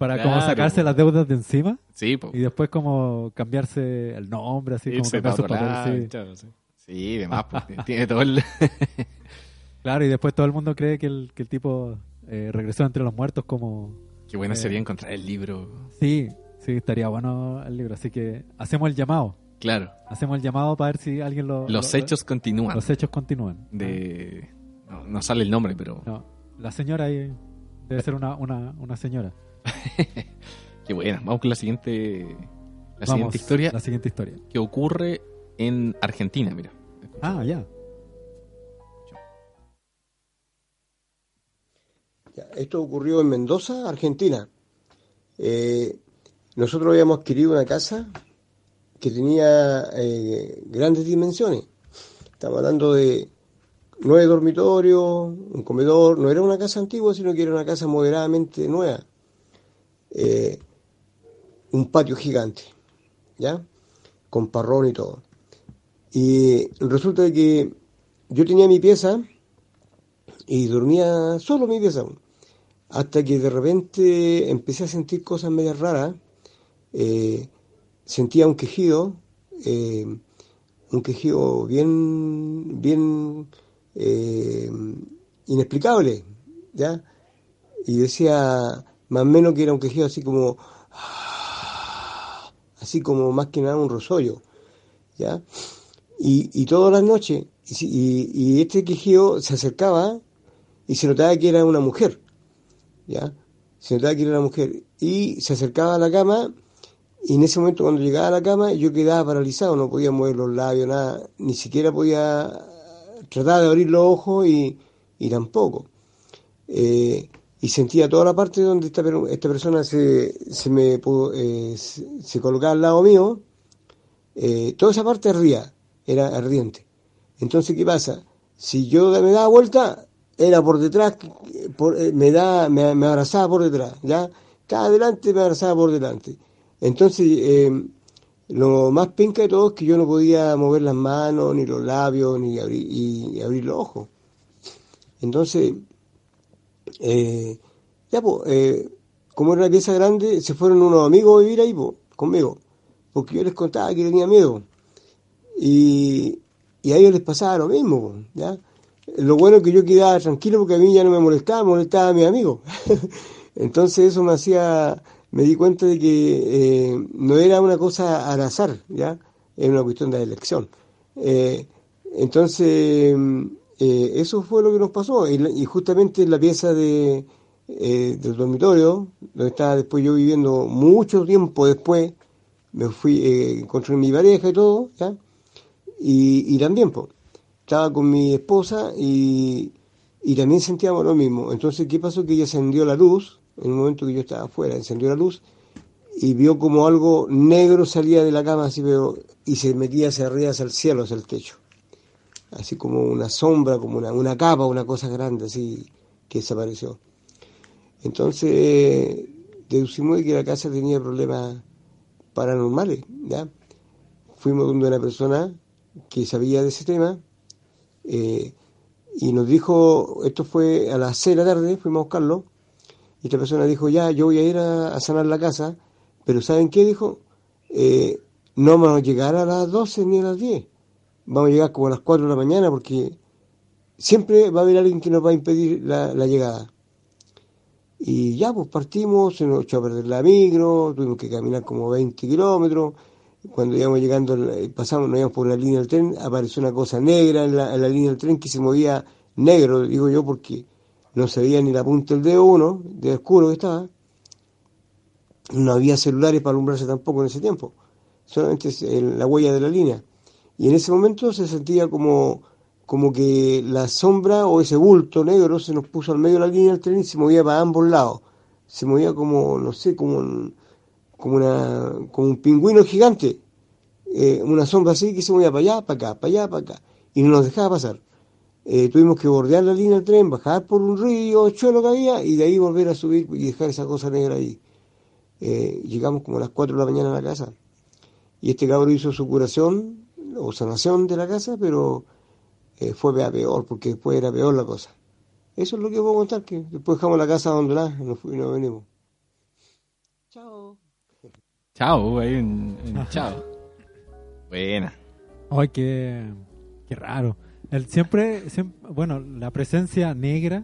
para como Claro. sacarse las deudas de encima Sí, po. y después como cambiarse el nombre, así como cambiar papeles. sí. sí. Demás, tiene todo el... Claro, y después todo el mundo cree que el, que el tipo eh, regresó entre los muertos como... Qué bueno Eh. sería encontrar el libro. Sí, sí, estaría bueno el libro. Así que hacemos el llamado. Claro, Hacemos el llamado para ver si alguien lo... los lo- hechos continúan. Los hechos continúan. De... No, no sale el nombre, pero... No, la señora ahí debe ser una, una, una señora. Qué buena. Vamos con la siguiente... La Vamos, siguiente historia La siguiente historia. que ocurre en Argentina, mira. Ah, ya. Ya, Esto ocurrió en Mendoza, Argentina. Eh, nosotros habíamos adquirido una casa que tenía eh, grandes dimensiones. Estamos hablando de nueve dormitorios, un comedor. No era una casa antigua, sino que era una casa moderadamente nueva. Eh, un patio gigante, ¿ya? Con parrón y todo. Y resulta que yo tenía mi pieza y dormía solo mi pieza. Hasta que de repente empecé a sentir cosas medias raras. Eh, sentía un quejido, eh, un quejido bien, bien inexplicable, ¿ya? Y decía, más menos que era un quejido así como, así como más que nada un rosollo, ¿ya? Y, y todas las noches, y- y este quejido se acercaba y se notaba que era una mujer, ¿ya? Se notaba que era una mujer. Y se acercaba a la cama y en ese momento cuando llegaba a la cama yo quedaba paralizado, no podía mover los labios, nada, ni siquiera podía tratar de abrir los ojos y, y tampoco. Eh, y sentía toda la parte donde esta, esta persona se, se me pudo- eh, se, colocaba al lado mío, eh, toda esa parte ardía, era ardiente. Entonces, ¿qué pasa? Si yo me daba vuelta, era por detrás, eh, me, da, me, me abrazaba por detrás, ¿ya? Cada adelante me abrazaba por delante. Entonces, eh, lo más penca de todo es que yo no podía mover las manos, ni los labios, ni abrir, y, y abrir los ojos. Entonces, eh, ya eh, como era una pieza grande, se fueron unos amigos a vivir ahí conmigo, porque yo les contaba que tenía miedo. Y, a ellos les pasaba lo mismo, po, ¿ya? Lo bueno es que yo quedaba tranquilo porque a mí ya no me molestaba, molestaba a mis amigos. Entonces eso me hacía, me di cuenta de que eh, no era una cosa al azar, ¿ya? Era una cuestión de elección. Entonces, mm, eh, eso fue lo que nos pasó. Y, y justamente en la pieza de, eh, del dormitorio, donde estaba después yo viviendo mucho tiempo después, me fui, eh, encontré mi pareja y todo, ¿ya? Y, y también, pues, estaba con mi esposa y, y también sentíamos lo mismo. Entonces, ¿qué pasó? Que ella encendió la luz, en el momento que yo estaba afuera, encendió la luz y vio como algo negro salía de la cama así, pero, y se metía hacia arriba, hacia el cielo, hacia el techo. Así como una sombra, como una, una capa, una cosa grande, así, que desapareció. Entonces, deducimos de que la casa tenía problemas paranormales, ¿ya? Fuimos donde una persona que sabía de ese tema, eh, y nos dijo, esto fue a las 6 de la tarde, fuimos a buscarlo, y esta persona dijo, ya, yo voy a ir a, a sanar la casa, pero ¿saben qué? Dijo, eh, no vamos a llegar a las 12 ni a las 10, vamos a llegar como a las 4 de la mañana porque siempre va a haber alguien que nos va a impedir la, llegada. Y ya, pues partimos, se nos echó a perder la micro, tuvimos que caminar como 20 kilómetros. Cuando íbamos llegando, eh, pasamos, nos íbamos por la línea del tren, apareció una cosa negra en la, en la línea del tren que se movía negro, digo yo, porque no se veía ni la punta del dedo uno, de oscuro que estaba. No había celulares para alumbrarse tampoco en ese tiempo, solamente la huella de la línea. Y en ese momento se sentía como, como que la sombra o ese bulto negro se nos puso al medio de la línea del tren y se movía para ambos lados. Se movía como, no sé, como un, como una, como un pingüino gigante. Eh, una sombra así que se movía para allá, para acá, para allá, para acá. Y no nos dejaba pasar. Eh, tuvimos que bordear la línea del tren, bajar por un río, chuelo que había, y de ahí volver a subir y dejar esa cosa negra ahí. Eh, llegamos como a las 4 de la mañana a la casa. Y este cabrón hizo su curación o sanación de la casa, pero eh, fue a peor, porque después era peor la cosa. Eso es lo que puedo contar, que después dejamos la casa abandonada y nos, nos venimos. Chao. Chao, en chao. Buena. Ay, qué, qué raro. El, siempre, siempre, bueno, la presencia negra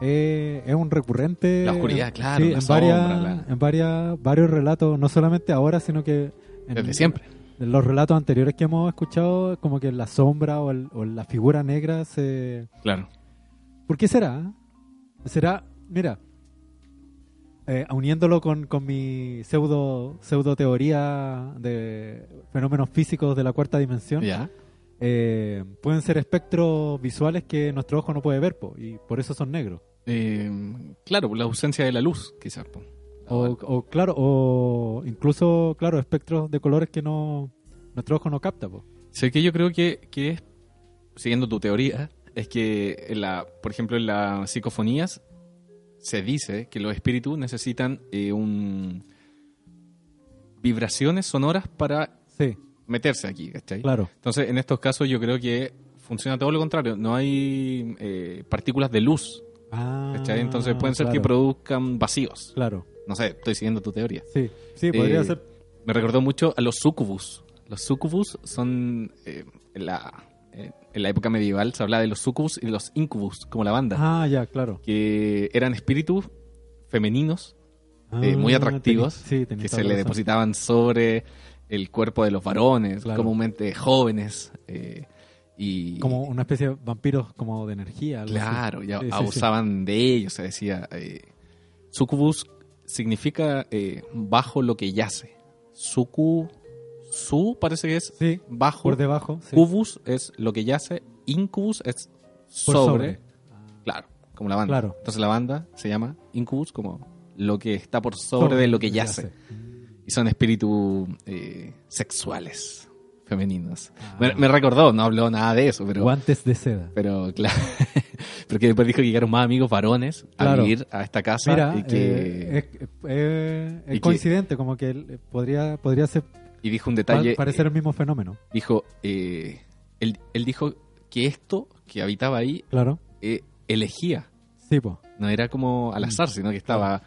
eh, es un recurrente. La oscuridad, claro, sí, en, sombra, varias, la- en varias, varios relatos, no solamente ahora, sino que en, Desde siempre. En los relatos anteriores que hemos escuchado, como que la sombra o, el- o la figura negra se... Claro. ¿Por qué será? Será, mira, eh, uniéndolo con, con mi pseudo, pseudo teoría de fenómenos físicos de la cuarta dimensión, eh, pueden ser espectros visuales que nuestro ojo no puede ver, po, y por eso son negros. Eh, claro, la ausencia de la luz, quizás. po. O, o, claro, o incluso, claro, espectros de colores que no nuestro ojo no capta. po. Sé que yo creo que, que es, siguiendo tu teoría, es que, en la, por ejemplo, en las psicofonías se dice que los espíritus necesitan eh, un vibraciones sonoras para Sí, meterse aquí, ¿cachai? claro. Entonces, en estos casos yo creo que funciona todo lo contrario. No hay eh, partículas de luz, Ah, ¿cachai? Entonces pueden ser que produzcan vacíos. Claro, No sé, estoy siguiendo tu teoría. sí, sí, podría Eh, ser. Me recordó mucho a los sucubus. Los sucubus son. eh, en, la, eh, en la época medieval se hablaba de los sucubus y los incubus, como la banda. Ah, ya, claro. Que eran espíritus femeninos eh, muy Ah, atractivos tení- sí, tenés que se le depositaban sobre el cuerpo de los varones, Claro. comúnmente jóvenes. eh, y Como una especie de vampiros como de energía. algo así. Claro, ya sí. abusaban de ellos, se decía. Eh, sucubus significa eh, bajo lo que yace. Sucu, su parece que es Sí, bajo. por debajo. sí. Cubus es lo que yace. Incubus es sobre. Claro, como la banda. Claro. Entonces la banda se llama Incubus como lo que está por sobre, de lo que yace. Y son espíritus eh, sexuales, femeninos. Me, me recordó, no habló nada de eso, pero... Guantes de seda. Pero claro, porque después dijo que llegaron más amigos varones a vivir a esta casa Mira, y que eh, es, eh, es y que- coincidente, como que él, eh, podría, podría ser, y dijo un detalle, parecer el mismo fenómeno. dijo, eh, él, él dijo que esto que habitaba ahí Claro. eh, elegía, Sí, pues. no era como al azar, sino que estaba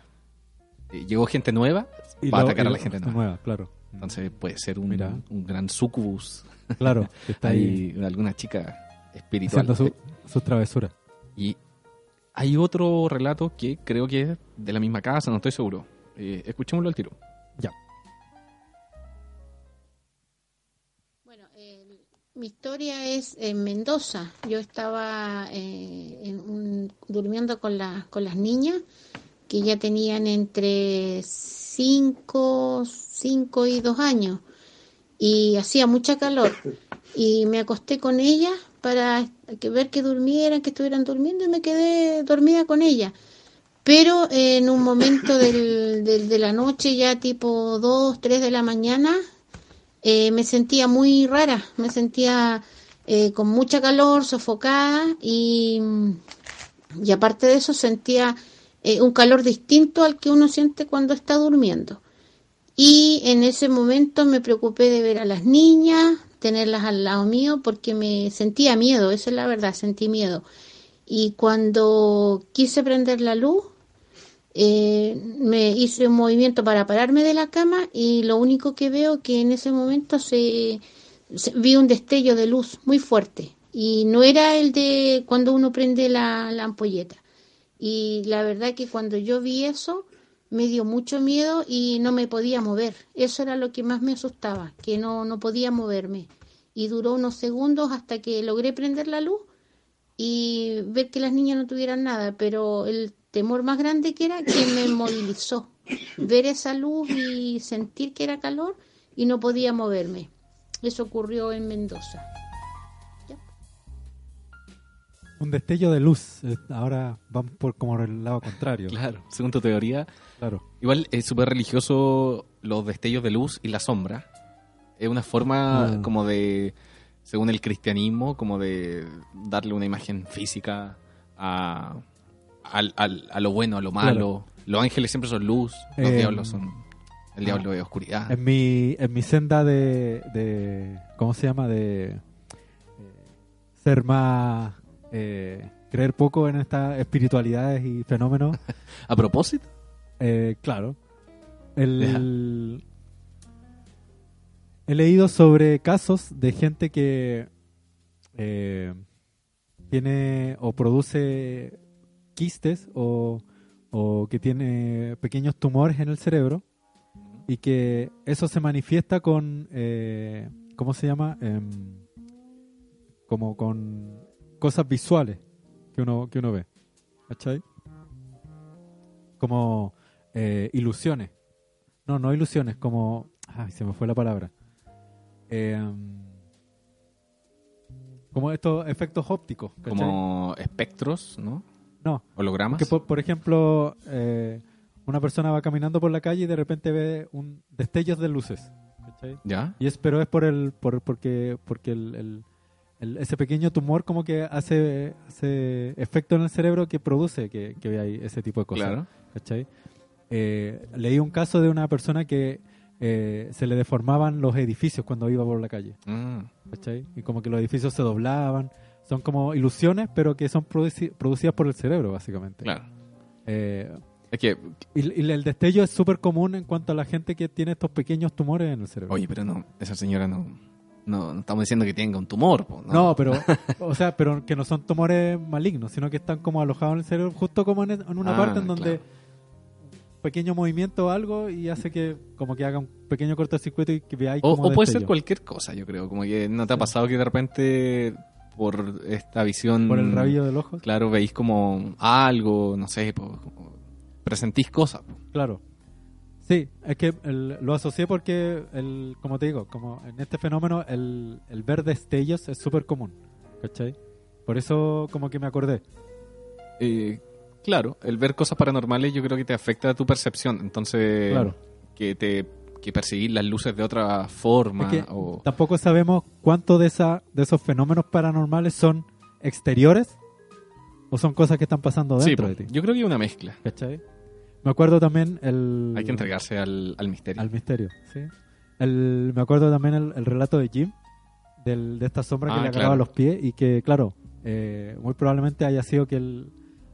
llegó gente nueva Y para lo- atacar y a la gente nueva. claro. Entonces puede ser un, Mira. un gran sucubus, Claro, que está ahí hay alguna chica espiritual. haciendo su, sus travesuras. Y hay otro relato que creo que es de la misma casa, no estoy seguro. Eh, escuchémoslo al tiro. Bueno, el- mi historia es en Mendoza. Yo estaba eh, en un- durmiendo con, la- con las niñas que ya tenían entre 5 cinco y 2 años y hacía mucha calor y me acosté con ellas para que ver que durmieran, que estuvieran durmiendo y me quedé dormida con ellas. Pero eh, en un momento del- de la noche, ya tipo 2, 3 de la mañana, eh, me sentía muy rara, me sentía eh, con mucha calor, sofocada y, y aparte de eso sentía eh, un calor distinto al que uno siente cuando está durmiendo. Y en ese momento me preocupé de ver a las niñas, tenerlas al lado mío, porque me sentía miedo, esa es la verdad, sentí miedo. Y cuando quise prender la luz, eh, me hice un movimiento para pararme de la cama y lo único que veo que en ese momento se, se- vi un destello de luz muy fuerte y no era el de cuando uno prende la, la ampolleta. Y la verdad que cuando yo vi eso me dio mucho miedo y no me podía mover. Eso era lo que más me asustaba, que no, no podía moverme. Y duró unos segundos hasta que logré prender la luz y ver que las niñas no tuvieran nada, pero el temor más grande que era que me movilizó, ver esa luz y sentir que era calor y no podía moverme. Eso ocurrió en Mendoza. Un destello de luz. Ahora vamos por como el lado contrario. Claro, según tu teoría, Claro. igual es súper religioso los destellos de luz y la sombra. Es una forma Ah. como de, según el cristianismo, como de darle una imagen física a, al- al- a lo bueno, a lo malo. Los ángeles siempre son luz, los Eh, diablos son... El diablo es oscuridad. En mi, en mi senda de, de ¿cómo se llama? De eh, ser más, eh, creer poco en estas espiritualidades y fenómenos. A propósito, Eh, claro. El, he leído sobre casos de gente que eh, tiene o produce quistes o, o que tiene pequeños tumores en el cerebro y que eso se manifiesta con, eh, ¿cómo se llama? Em, como con cosas visuales que uno, que uno ve. ¿Cachai? Como eh, ilusiones. No, no ilusiones, como... Ay, se me fue la palabra. Em, como estos efectos ópticos. ¿cachai? como espectros, ¿no? No. ¿Hologramas? Que por, por ejemplo, eh, una persona va caminando por la calle y de repente ve un destellos de luces. ¿cachai? ¿Ya? Y es, pero es por el, por, porque, porque el, el- el- ese pequeño tumor como que hace, hace efecto en el cerebro que produce que, que vea ahí ese tipo de cosas. Claro. ¿cachai? Eh, leí un caso de una persona que eh, se le deformaban los edificios cuando iba por la calle. Mm, ¿cachai? Y como que los edificios se doblaban. Son como ilusiones, pero que son produci- producidas por el cerebro, básicamente. claro. Eh, Es que, y, y el destello es súper común en cuanto a la gente que tiene estos pequeños tumores en el cerebro. oye, pero no, esa señora no, no, no estamos diciendo que tenga un tumor, po, ¿no? No, pero, o sea, pero que no son tumores malignos, sino que están como alojados en el cerebro, justo como en, en una Ah, parte en donde claro. un pequeño movimiento o algo y hace que como que haga un pequeño cortocircuito y que veáis O, como o puede ser cualquier cosa, yo creo. Como que no te ha pasado que de repente, por esta visión. por el rabillo del ojo. Claro, veis como algo, no sé, po, como presentís cosas. po. Claro. Sí, es que el- lo asocié porque, el, como te digo, como en este fenómeno el, el ver destellos es súper común, ¿cachai? Por eso como que me acordé. Eh, claro, el ver cosas paranormales yo creo que te afecta a tu percepción. Entonces, Claro. que te que percibir las luces de otra forma. Es que o... tampoco sabemos cuánto de, esa, de esos fenómenos paranormales son exteriores o son cosas que están pasando Sí, dentro po, de ti. yo creo que hay una mezcla. ¿Cachai? Me acuerdo también el... Hay que entregarse al, al misterio. Al misterio, sí. El, me acuerdo también el, el relato de Jim, del, de esta sombra que Ah, le agarraba claro. los pies y que, claro, eh, muy probablemente haya sido que él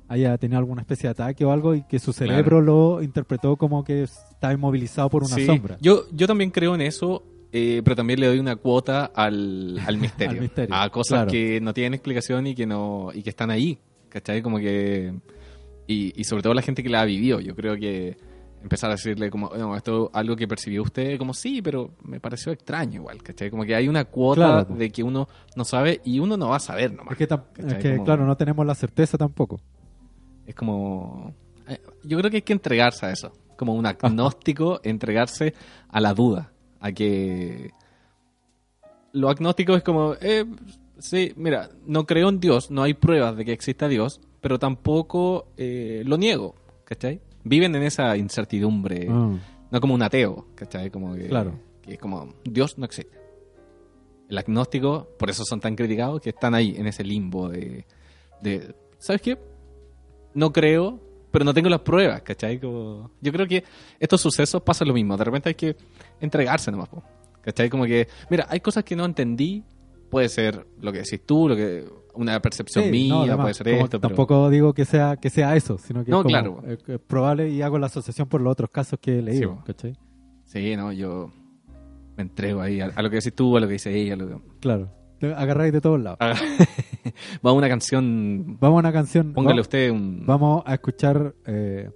haya tenido alguna especie de ataque o algo y que su cerebro lo interpretó como que estaba inmovilizado por una Sí, sombra. Yo, yo también creo en eso, eh, pero también le doy una cuota al, al misterio. Al misterio, A cosas claro. que no tienen explicación y que no y que están ahí. ¿Cachai? Como que. Y, y sobre todo la gente que la ha vivido. Yo creo que empezar a decirle como, no, esto es algo que percibió usted, como sí, pero me pareció extraño igual, ¿cachai? Como que hay una cuota Claro. de que uno no sabe y uno no va a saber nomás. Es que, tam- es ¿cachai? que, Como- claro, no tenemos la certeza tampoco. Es como... eh, Yo creo que hay que entregarse a eso. Como un agnóstico, entregarse a la duda. A que... Lo agnóstico es como... Eh, sí, mira, no creo en Dios, no hay pruebas de que exista Dios, pero tampoco eh, lo niego, ¿cachai? Viven en esa incertidumbre, Ah, no como un ateo, ¿cachai? Como que, Claro. que es como, Dios no existe. El agnóstico, por eso son tan criticados, que están ahí en ese limbo de, de ¿sabes qué? No creo, pero no tengo las pruebas, ¿cachai? Como, yo creo que estos sucesos pasan lo mismo, de repente hay que entregarse nomás, po, ¿cachai? Como que, mira, hay cosas que no entendí, puede ser lo que decís tú, lo que una percepción sí, mía, no, además, puede ser esto, pero... tampoco digo que sea que sea eso, sino que No, es como, claro. que es probable y hago la asociación por los otros casos que he leído, Sí. Sí, no, yo me entrego ahí a, a lo que decís tú, a lo que dice ella, a lo que... Claro. Agarráis de todos lados. Ah, Vamos a una canción. Vamos a una canción. Póngale va- usted un. Vamos a escuchar eh,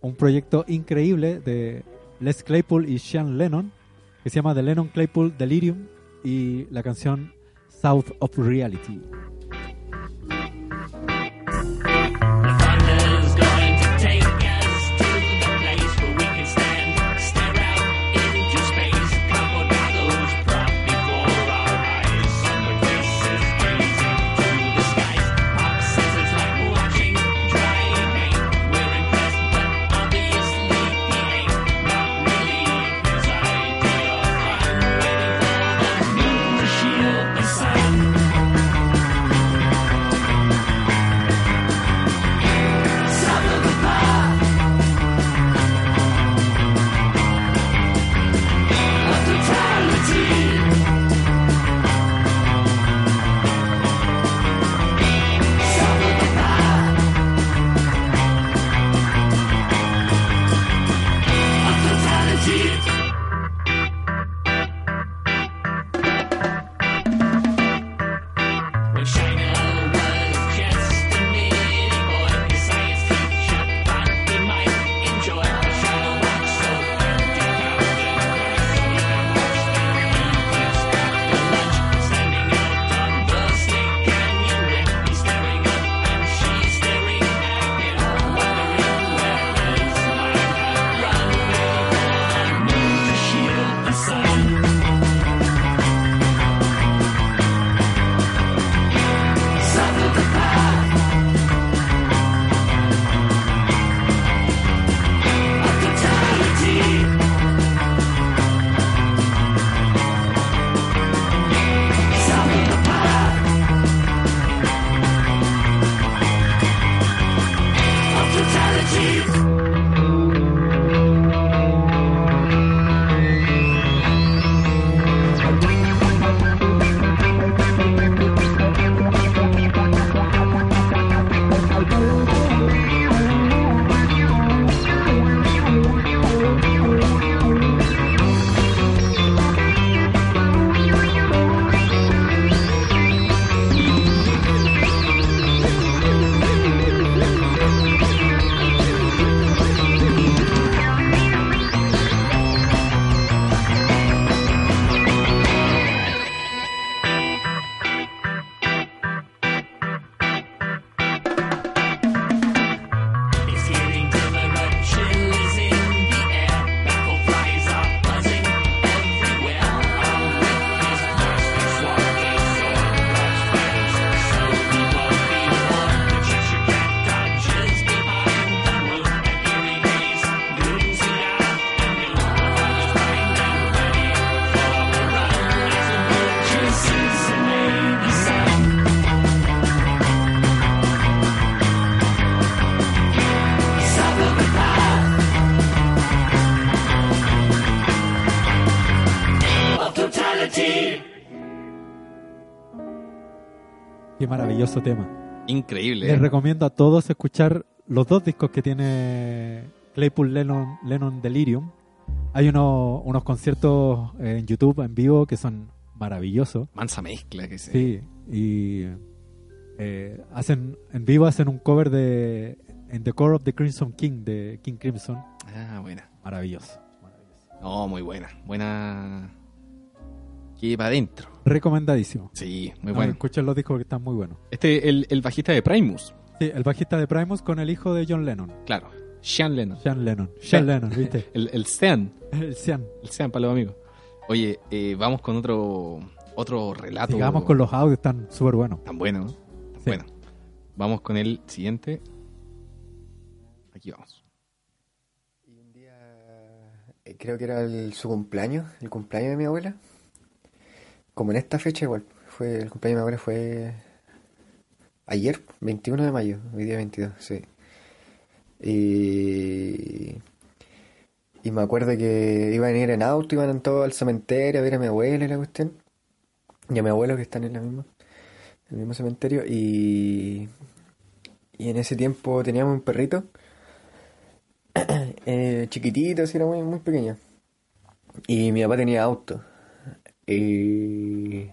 un proyecto increíble de Les Claypool y Sean Lennon que se llama The Lennon Claypool Delirium y la canción South of Reality. Maravilloso tema. Increíble. Les ¿eh? recomiendo a todos escuchar los dos discos que tiene Claypool Lennon, Lennon Delirium. Hay unos, unos conciertos en YouTube en vivo que son maravillosos. Mansa mezcla que se... Sí, y eh, hacen en vivo hacen un cover de En the Core of the Crimson King de King Crimson. Ah, buena. Maravilloso. No, muy buena. Buena. Que para adentro. Recomendadísimo. Sí, muy No, bueno. Escuchen los discos que están muy buenos. Este, el, el bajista de Primus. Sí, el bajista de Primus con el hijo de John Lennon. Claro. Sean Lennon. Sean Lennon. Sean Lennon, ¿viste? El, el Sean. El Sean. El Sean para los amigos. Oye, eh, vamos con otro otro relato. Sigamos con los audios, están súper buenos. Tan bueno, ¿no? Tan Sí. bueno. Vamos con el siguiente. Aquí vamos. Y un día, eh, creo que era el- su cumpleaños, el cumpleaños de mi abuela. Como en esta fecha igual, fue el cumpleaños de fue ayer, 21 de mayo, hoy día 22, sí. Y, y me acuerdo que iban a ir en auto, iban todos al cementerio a ver a mi abuela y la cuestión. Y a mi abuelo que están en la misma, en el mismo cementerio. Y, y en ese tiempo teníamos un perrito eh, chiquitito, así era muy, muy pequeño. Y mi papá tenía auto. Y,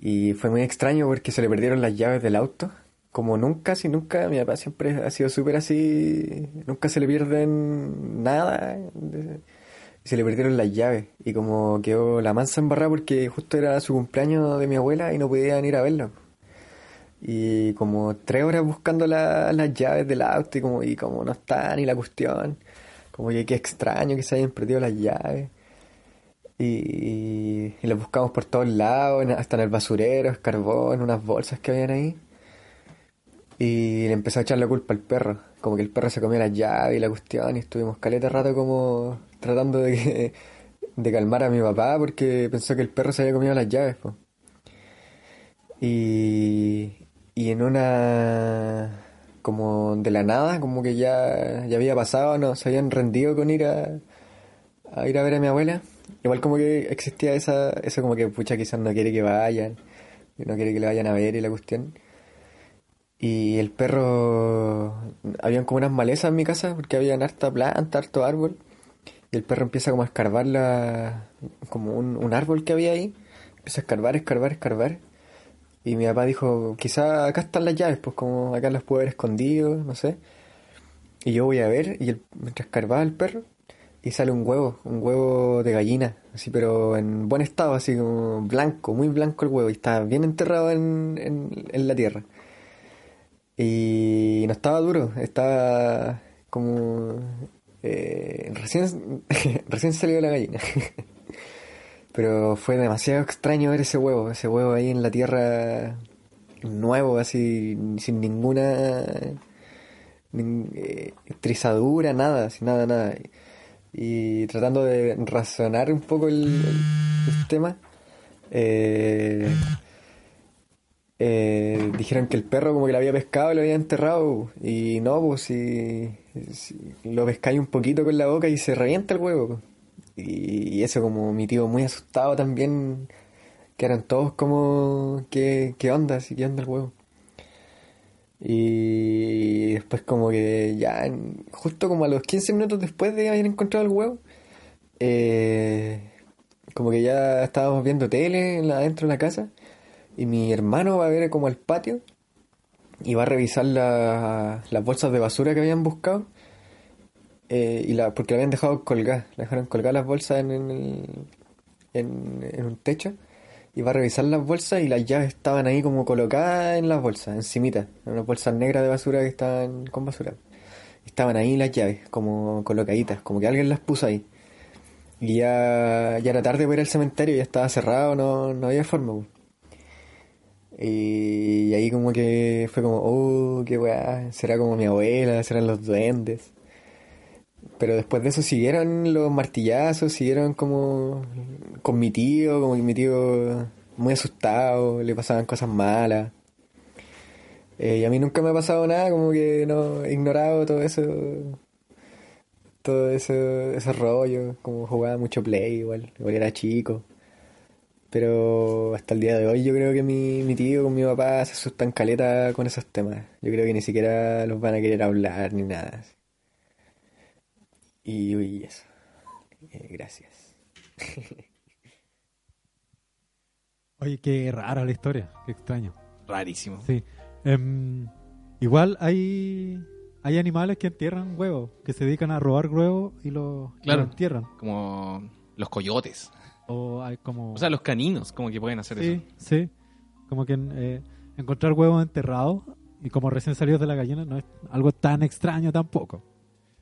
y fue muy extraño porque se le perdieron las llaves del auto. Como nunca, si nunca, mi papá siempre ha sido súper así, nunca se le pierden nada. se le perdieron las llaves. Y como quedó la mansa embarrada porque justo era su cumpleaños de mi abuela y no podían ir a verlo. Y como tres horas buscando la- las llaves del auto y como, y como no están y la cuestión. Como que qué extraño que se hayan perdido las llaves. Y, y buscamos por todos lados, hasta en el basurero, escarbó, en unas bolsas que habían ahí. Y le empezó a echar la culpa al perro. Como que el perro se comió las llaves y la cuestión. Y estuvimos caleta rato como tratando de, que- de calmar a mi papá porque pensó que el perro se había comido las llaves. Y, y en una como de la nada, como que ya, ya había pasado, no se habían rendido con ir a, a ir a ver a mi abuela. Igual como que existía esa, eso como que pucha quizás no quiere que vayan, no quiere que le vayan a ver y la cuestión. Y el perro, habían como unas malezas en mi casa porque habían harta planta, harto árbol. Y el perro empieza como a escarbar la, como un, un árbol que había ahí. Empieza a escarbar, escarbar, escarbar. Y mi papá dijo, quizá acá están las llaves, pues como acá las puedo haber escondido, no sé. Y yo voy a ver, y mientras escarbaba el perro, y sale un huevo, un huevo de gallina, así pero en buen estado, así como blanco, muy blanco el huevo, y está bien enterrado en, en, la tierra. Y no estaba duro, estaba como eh, recién, recién salió la gallina. Pero fue demasiado extraño ver ese huevo, ese huevo ahí en la tierra nuevo, así, sin ninguna nin- eh, trizadura, nada, sin nada, nada. Y tratando de razonar un poco el, tema, eh, eh, dijeron que el perro como que lo había pescado y lo había enterrado. Y no, pues si, si lo pescáis un poquito con la boca y se revienta el huevo. pues. Y, y eso como mi tío muy asustado también, que eran todos como, ¿qué, qué onda? ¿Sí, ¿Qué onda el huevo? Y después como que ya, justo como a los 15 minutos después de haber encontrado el huevo, eh, como que ya estábamos viendo tele en la- dentro de la casa y mi hermano va a ver como al patio y va a revisar la- las bolsas de basura que habían buscado eh, y la, porque la habían dejado colgadas, la dejaron colgar las bolsas en, el- en, en un techo y va a revisar las bolsas y las llaves estaban ahí como colocadas en las bolsas, encimita, en unas bolsas negras de basura que estaban con basura. Estaban ahí las llaves, como colocaditas, como que alguien las puso ahí. Y ya, ya era tarde para ir al cementerio, ya estaba cerrado, no, no había forma. po. Y, ahí como que fue como, oh, qué weá, será como mi abuela, serán los duendes. Pero después de eso siguieron los martillazos, siguieron como con mi tío, como mi tío muy asustado, le pasaban cosas malas. Eh, y a mí nunca me ha pasado nada, como que no he ignorado todo eso, todo eso, ese rollo, como jugaba mucho play igual, igual era chico. pero hasta el día de hoy yo creo que mi, mi tío con mi papá se asustan caleta con esos temas. Yo creo que ni siquiera los van a querer hablar ni nada. Y, y eso. Eh, gracias. Oye, qué rara la historia, qué extraño. Rarísimo. Sí. Em, igual hay hay animales que entierran huevos, que se dedican a robar huevos y los Claro. los entierran. Como los coyotes. O hay como O sea, los caninos, como que pueden hacer sí, eso. sí. Como que eh, encontrar huevos enterrados y como recién salidos de la gallina no es algo tan extraño tampoco.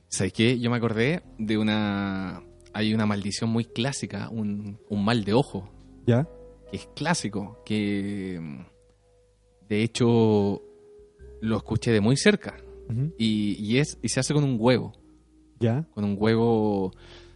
¿Sabes qué? Yo me acordé de una... Hay una maldición muy clásica, un, un mal de ojo, ¿Ya? que es clásico, que mm, de hecho lo escuché de muy cerca. Y, y es y se hace con un huevo. ¿Ya? Con un huevo...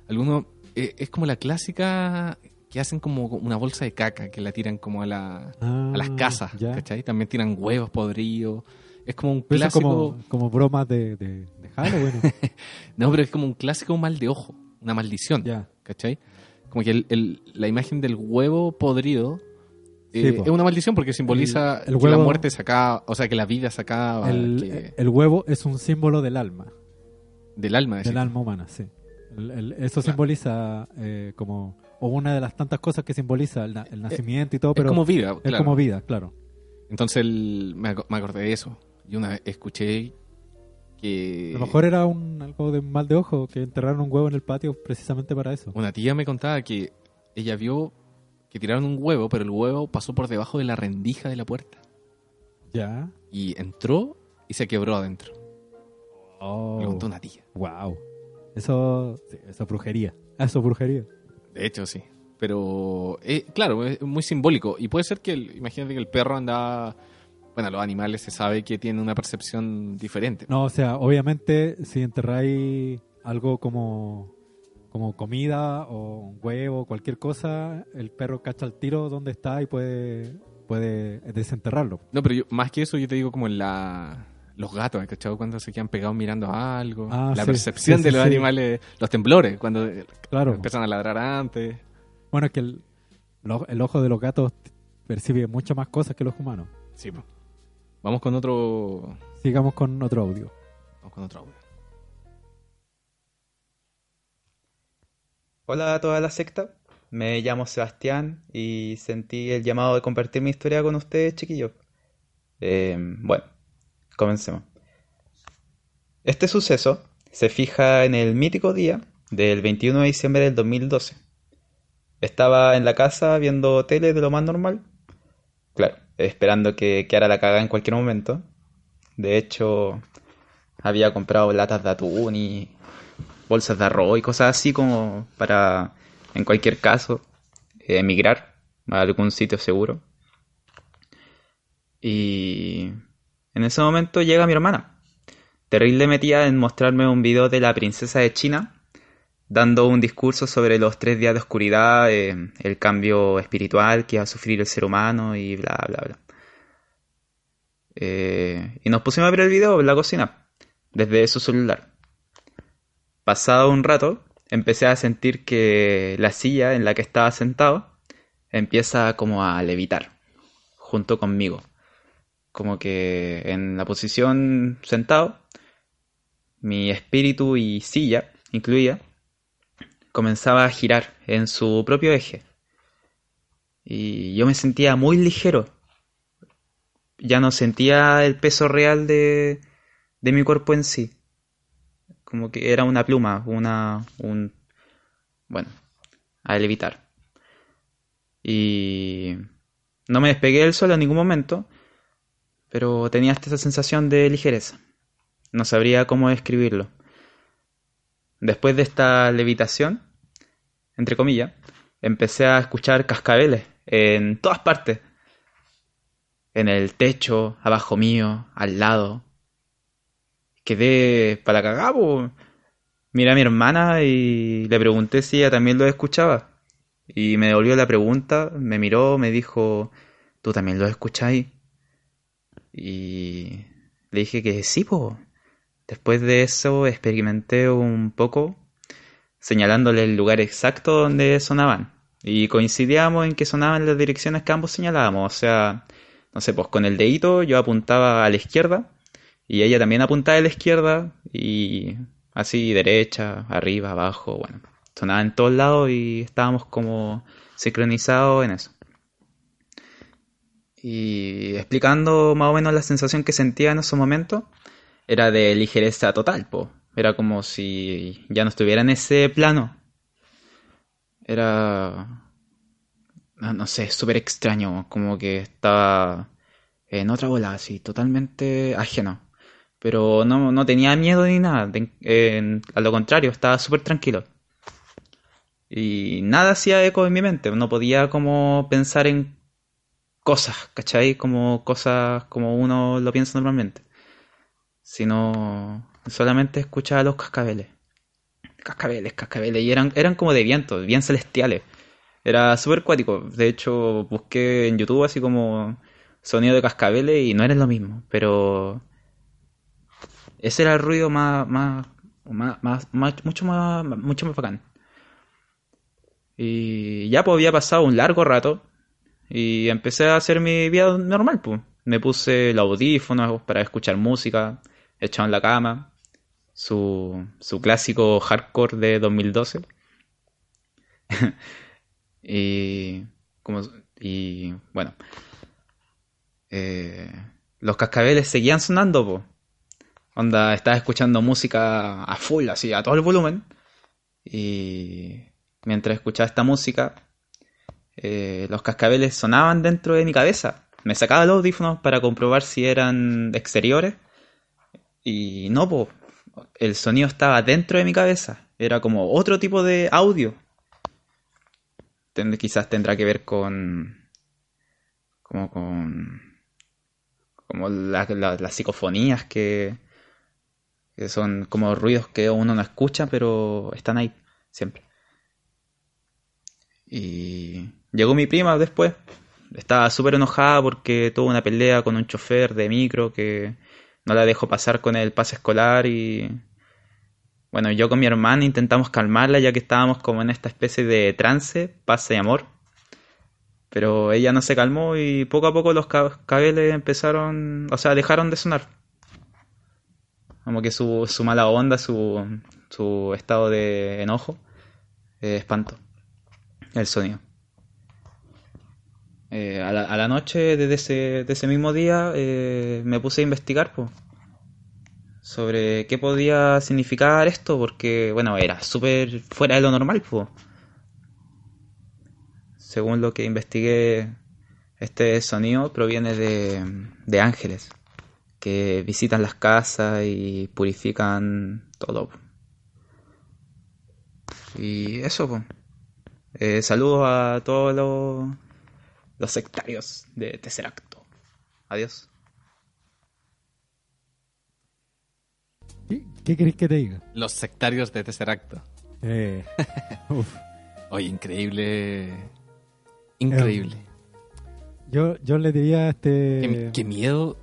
Alguno... eh, es como la clásica que hacen como una bolsa de caca, que la tiran como a, la, Ah, a las casas, ya. ¿cachai? También tiran huevos podridos. Es como un Pero es clásico... como, como bromas de, de, de Halloween. No, pero es como un clásico mal de ojo, una maldición, ya. ¿cachai? Como que el- el- la imagen del huevo podrido Sí, eh, po. es una maldición porque simboliza El- el que la muerte se acaba, o sea, que la vida se acaba El, que- huevo es un símbolo del alma, del alma. del alma humana, sí. Eso simboliza eh, como, o una de las tantas cosas que simboliza el, el nacimiento y todo, es pero como vida, es claro. como vida, claro. Entonces el- me, ac- me acordé de eso. Y una vez escuché que A lo mejor era un algo de mal de ojo, que enterraron un huevo en el patio precisamente para eso. una tía me contaba que ella vio que tiraron un huevo, pero el huevo pasó por debajo de la rendija de la puerta. Ya. Y entró y se quebró adentro. Oh, Me contó una tía. wow. Eso, eso es brujería. Eso es brujería. De hecho, sí. Pero, eh, claro, es muy simbólico. Y puede ser que, el- imagínate que el perro andaba... Bueno, los animales se sabe que tienen una percepción diferente. No, o sea, obviamente si enterráis algo como, como comida o un huevo, cualquier cosa, el perro cacha al tiro donde está y puede, puede desenterrarlo. No, pero yo- más que eso, yo te digo como en la... Los gatos, ¿cachado? Cuando se quedan pegados mirando a algo. Ah, la sí, percepción sí, de los animales, los temblores, cuando Claro. empiezan a ladrar antes. Bueno, es que el, el ojo de los gatos percibe muchas más cosas que los humanos. Sí, po. Vamos con otro... Sigamos con otro audio. Vamos con otro audio. Hola a toda la secta, me llamo Sebastián y sentí el llamado de compartir mi historia con ustedes, chiquillos. Eh, bueno, comencemos. Este suceso se fija en el mítico día del 21 de diciembre del 2012. Estaba en la casa viendo tele de lo más normal. Claro, esperando que quedara la cagada en cualquier momento. De hecho, había comprado latas de atún y bolsas de arroz y cosas así como para, en cualquier caso, emigrar a algún sitio seguro. Y en ese momento llega mi hermana, terrible metida en mostrarme un video de la princesa de China, dando un discurso sobre los tres días de oscuridad, eh, el cambio espiritual que iba a sufrir el ser humano y bla, bla, bla. Eh, y nos pusimos a ver el video en la cocina, desde su celular. Pasado un rato, empecé a sentir que la silla en la que estaba sentado empieza como a levitar junto conmigo. Como que en la posición sentado, mi espíritu y silla, incluida, comenzaba a girar en su propio eje. Y yo me sentía muy ligero. Ya no sentía el peso real de, de mi cuerpo en sí como que era una pluma, una, un, bueno, a levitar. Y no me despegué del suelo en ningún momento, pero tenía esta sensación de ligereza. No sabría cómo describirlo. Después de esta levitación, entre comillas, empecé a escuchar cascabeles en todas partes. En el techo, abajo mío, al lado, quedé para po. Miré a mi hermana y le pregunté si ella también lo escuchaba. Y me devolvió la pregunta, me miró, me dijo, ¿tú también lo escucháis? Y le dije que sí, po. Después de eso experimenté un poco, señalándole el lugar exacto donde sonaban. Y coincidíamos en que sonaban las direcciones que ambos señalábamos. O sea, no sé, pues con el dedito yo apuntaba a la izquierda y ella también apuntaba a la izquierda y así derecha, arriba, abajo, bueno. Sonaba en todos lados y estábamos como sincronizados en eso. Y explicando más o menos la sensación que sentía en esos momentos, era de ligereza total, po. Era como si ya no estuviera en ese plano. Era... No, sé, súper extraño, como que estaba en otra bola, así, totalmente ajeno. Pero no, no tenía miedo ni nada, de- en- a lo contrario, estaba súper tranquilo. Y nada hacía eco en mi mente, no podía como pensar en cosas, ¿cachai? Como cosas como uno lo piensa normalmente. Sino solamente escuchaba los cascabeles. Cascabeles, cascabeles. Y eran, eran como de viento, bien celestiales. Era súper cuático. De hecho, busqué en YouTube así como sonido de cascabeles y no era lo mismo. Pero ese era el ruido más, más, más, más- mucho más, mucho más bacán. Y ya pues había pasado un largo rato y empecé a hacer mi vida normal, pues. Me puse los audífonos para escuchar música, echado en la cama, su, su clásico hardcore de 2012. y, como, y bueno, eh, los cascabeles seguían sonando, po. Onda, estaba escuchando música a full, así, a todo el volumen. Y mientras escuchaba esta música, eh, los cascabeles sonaban dentro de mi cabeza. Me sacaba los audífonos para comprobar si eran exteriores. Y no, po, el sonido estaba dentro de mi cabeza. Era como otro tipo de audio. Quizás tendrá que ver con. como con. como la- la- las psicofonías que. que son como ruidos que uno no escucha, pero están ahí siempre. Y llegó mi prima después. Estaba súper enojada porque tuvo una pelea con un chofer de micro que no la dejó pasar con el pase escolar y bueno, yo con mi hermana intentamos calmarla ya que estábamos como en esta especie de trance, paz y amor. Pero ella no se calmó y poco a poco los ca- cabeles empezaron, o sea, dejaron de sonar. Como que su, su mala onda, su, su estado de enojo, eh, espantó el sonido. Eh, a, la, noche de ese, de ese mismo día eh, me puse a investigar sobre qué podía significar esto, porque bueno, era súper fuera de lo normal. Según lo que investigué, este sonido proviene de, de ángeles que visitan las casas y purifican todo. Y eso, pues. Eh, saludos a todos los, los sectarios de tercer acto. Adiós. ¿Qué, qué querés que te diga? Los sectarios de tercer acto. Eh, uf. Oye, increíble. Increíble. Yo, yo le diría a este. Qué, qué miedo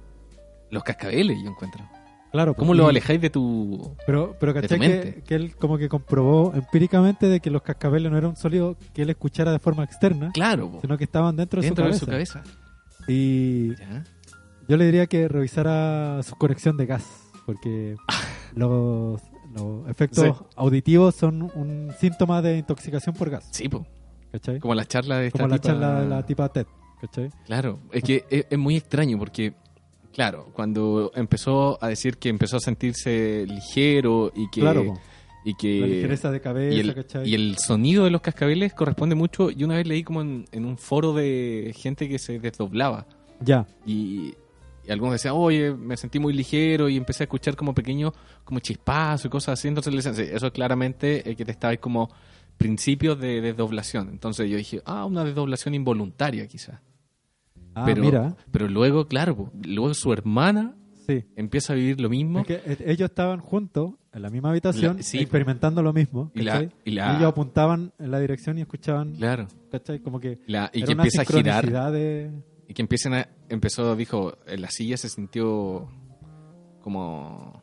los cascabeles, yo encuentro. Claro, ¿Cómo pues, lo alejáis de tu. Pero, pero ¿cachai que, que él como que comprobó empíricamente de que los cascabeles no era un sonido que él escuchara de forma externa, Claro, po. sino que estaban dentro, dentro de de su su cabeza. cabeza. Y Ya. yo le diría que revisara su conexión de gas, porque los, los efectos Sí. auditivos son un síntoma de intoxicación por gas. Sí, po. ¿cachai? Como la charla de esta Como la tipa- charla de la tipa TED. ¿cachai? Claro, es que es, es muy extraño porque, claro, cuando empezó a decir que empezó a sentirse ligero y que. Claro, po. y que La ligereza de cabeza, y el, ¿cachai? y el sonido de los cascabeles corresponde mucho. Yo una vez leí como en, en un foro de gente que se desdoblaba. Ya. Y, y algunos decían, oye, me sentí muy ligero y empecé a escuchar como pequeños, como chispazos y cosas así. Entonces le decían, sí, eso es claramente eh, que te estabas como principios de desdoblación. Entonces yo dije, ah, una desdoblación involuntaria quizás. Ah, pero, mira. pero luego, claro, luego su hermana Sí. empieza a vivir lo mismo. Es que ellos estaban juntos en la misma habitación La- sí, experimentando lo mismo. Y la- y la- ellos apuntaban en la dirección y escuchaban. Claro. ¿cachai? Como que La- y era que una empieza a girar. de- Y que empiecen a, empezó, dijo, en la silla se sintió como...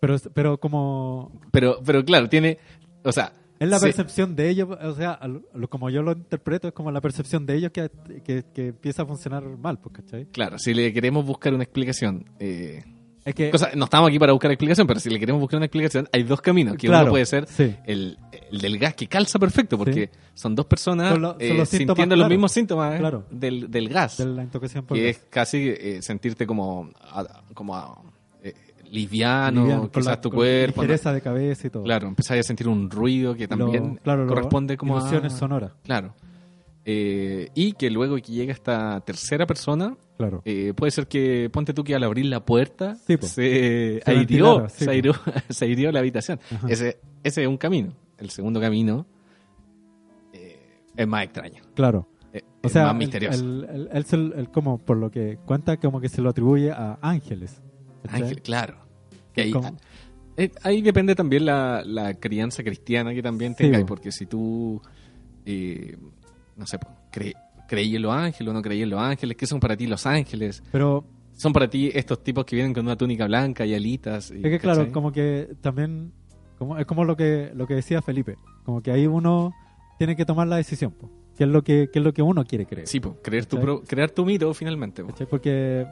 Pero, pero como. Pero, pero claro, tiene, o sea, Es la Sí. percepción de ellos, o sea, lo- como yo lo interpreto, es como la percepción de ellos que, que, que empieza a funcionar mal, pues, ¿cachai? Claro, si le queremos buscar una explicación. eh, Es que, cosa- no estamos aquí para buscar explicación, pero si le queremos buscar una explicación, hay dos caminos. Que Claro, uno puede ser sí. el, el del gas, que calza perfecto, porque son dos personas Son lo- son eh, los sintiendo los mismos síntomas eh, Claro. del, del gas. de la intoxicación por que gas. es casi eh, sentirte como, a- como a- liviano, Liviano, quizás la- tu cuerpo. ligereza de cabeza y todo. Claro, empezás a sentir un ruido que también Lo- claro, lo- corresponde como ilusiones a... sonoras. Claro. Eh, y que luego que llega esta tercera persona, Claro. eh, puede ser que, ponte tú que al abrir la puerta, Sí, se, Se ventilara, sí, se, po. aireó, se aireó la habitación. Ajá. Ese, ese es un camino. El segundo camino eh, es más extraño. Claro. eh, O es sea, más el- misterioso. el- el- el- como por lo que cuenta, como que se lo atribuye a ángeles. Ángel, claro. Que ahí, Como- eh, ahí depende también la, la crianza cristiana que también Sí, tengáis, po. porque si tú, eh, no sé, cre- creí en los ángeles o no creí en los ángeles, ¿qué son para ti los ángeles? Pero Son para ti estos tipos que vienen con una túnica blanca y alitas. y- es que claro, ¿cachai? como que también como es como lo que lo que decía Felipe, como que ahí uno tiene que tomar la decisión, po, qué es lo que qué es lo que uno quiere creer. Sí, po, creer tu crear tu mito finalmente. po. Porque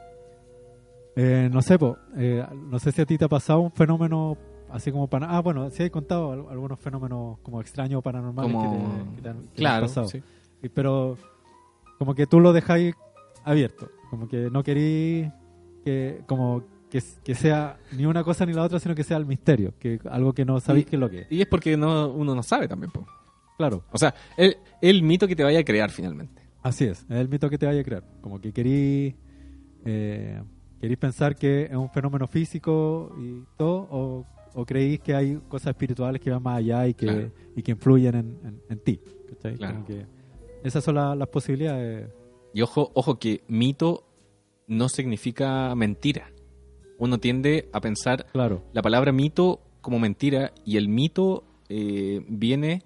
eh, no sé, po, eh, no sé si a ti te ha pasado un fenómeno así como para ah bueno, sí he contado al- algunos fenómenos como extraños o paranormales Como- que te, que te han, que te han Claro, pasado. sí. Y- pero como que tú lo dejáis abierto, como que no querís que como que, que sea ni una cosa ni la otra, sino que sea el misterio, que algo que no sabéis Y- qué es lo que es. Y es porque no, uno no sabe también. po. Claro, O sea, el, el mito que te vaya a crear finalmente. así es, es el mito que te vaya a crear, como que querís eh, querís pensar que es un fenómeno físico y todo, o, o creéis que hay cosas espirituales que van más allá y que, Claro. y que influyen en, en- en ti. Claro. Que esas son la- las posibilidades. Y ojo, ojo que mito no significa mentira. Uno tiende a pensar Claro, la palabra mito como mentira y el mito eh, viene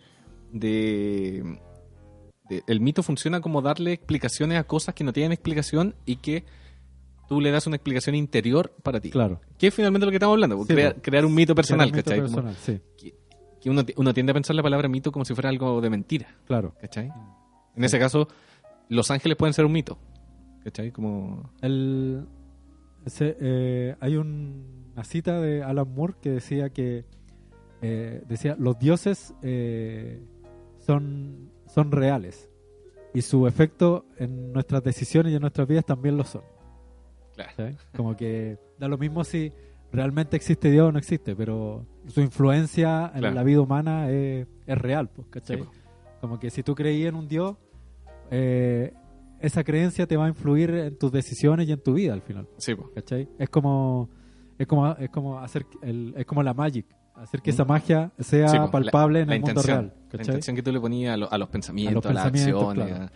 de, de- El mito funciona como darle explicaciones a cosas que no tienen explicación y que tú le das una explicación interior para ti. claro. Que es finalmente lo que estamos hablando, Sí, crear, un mito personal, un mito ¿cachai? Como personal, sí, que, que uno, uno tiende a pensar la palabra mito como si fuera algo de mentira, claro. ¿cachai? En ese caso, los ángeles pueden ser un mito, ¿cachai? Como... El, ese, eh, hay un- una cita de Alan Moore que decía que eh, decía los dioses eh, son, son reales y su efecto en nuestras decisiones y en nuestras vidas también lo son. Claro. ¿sabes? Como que da lo mismo si realmente existe Dios o no existe, pero su influencia en Claro. la vida humana es, es real, pues, ¿cachai? Sí, po. Como que si tú creías en un Dios, eh, esa creencia te va a influir en tus decisiones y en tu vida al final, Sí, po. ¿cachai? Es como es como es como hacer el, es como la magic, hacer que esa magia sea Sí, la- palpable en la el mundo real, La ¿cachai? intención que tú le ponías a, lo- a los pensamientos, a, las pensamientos, acciones. claro.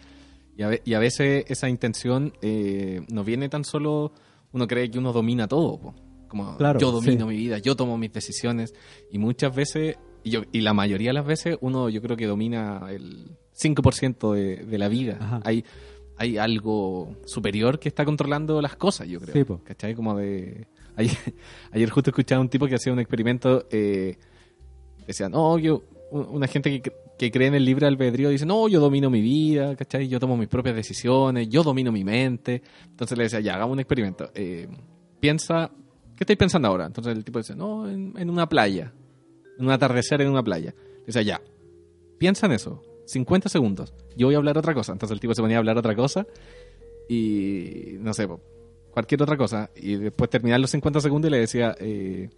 Y, a, y a veces esa intención eh, no viene tan solo, uno cree que uno domina todo, po. como Claro, yo domino sí. mi vida, yo tomo mis decisiones, y muchas veces, y, yo, y la mayoría de las veces, uno yo creo que domina el 5% de, de la vida. Ajá. Hay, hay algo superior que está controlando las cosas, yo creo. Sí, po. ¿Cachai? Como de... Ayer, ayer justo escuchaba a un tipo que hacía un experimento, eh, decía, no, yo, un- una gente que, que cree en el libre albedrío dice, no, yo domino mi vida, ¿cachai? Yo tomo mis propias decisiones, yo domino mi mente. Entonces le decía, ya, hagamos un experimento. Eh, piensa, ¿qué estáis pensando ahora? Entonces el tipo dice, no, en, una playa, en un atardecer en una playa. Le decía, ya, piensa en eso, 50 segundos, yo voy a hablar otra cosa. Entonces el tipo se ponía a hablar otra cosa y, no sé, cualquier otra cosa. Y después terminar los 50 segundos y le decía, eh,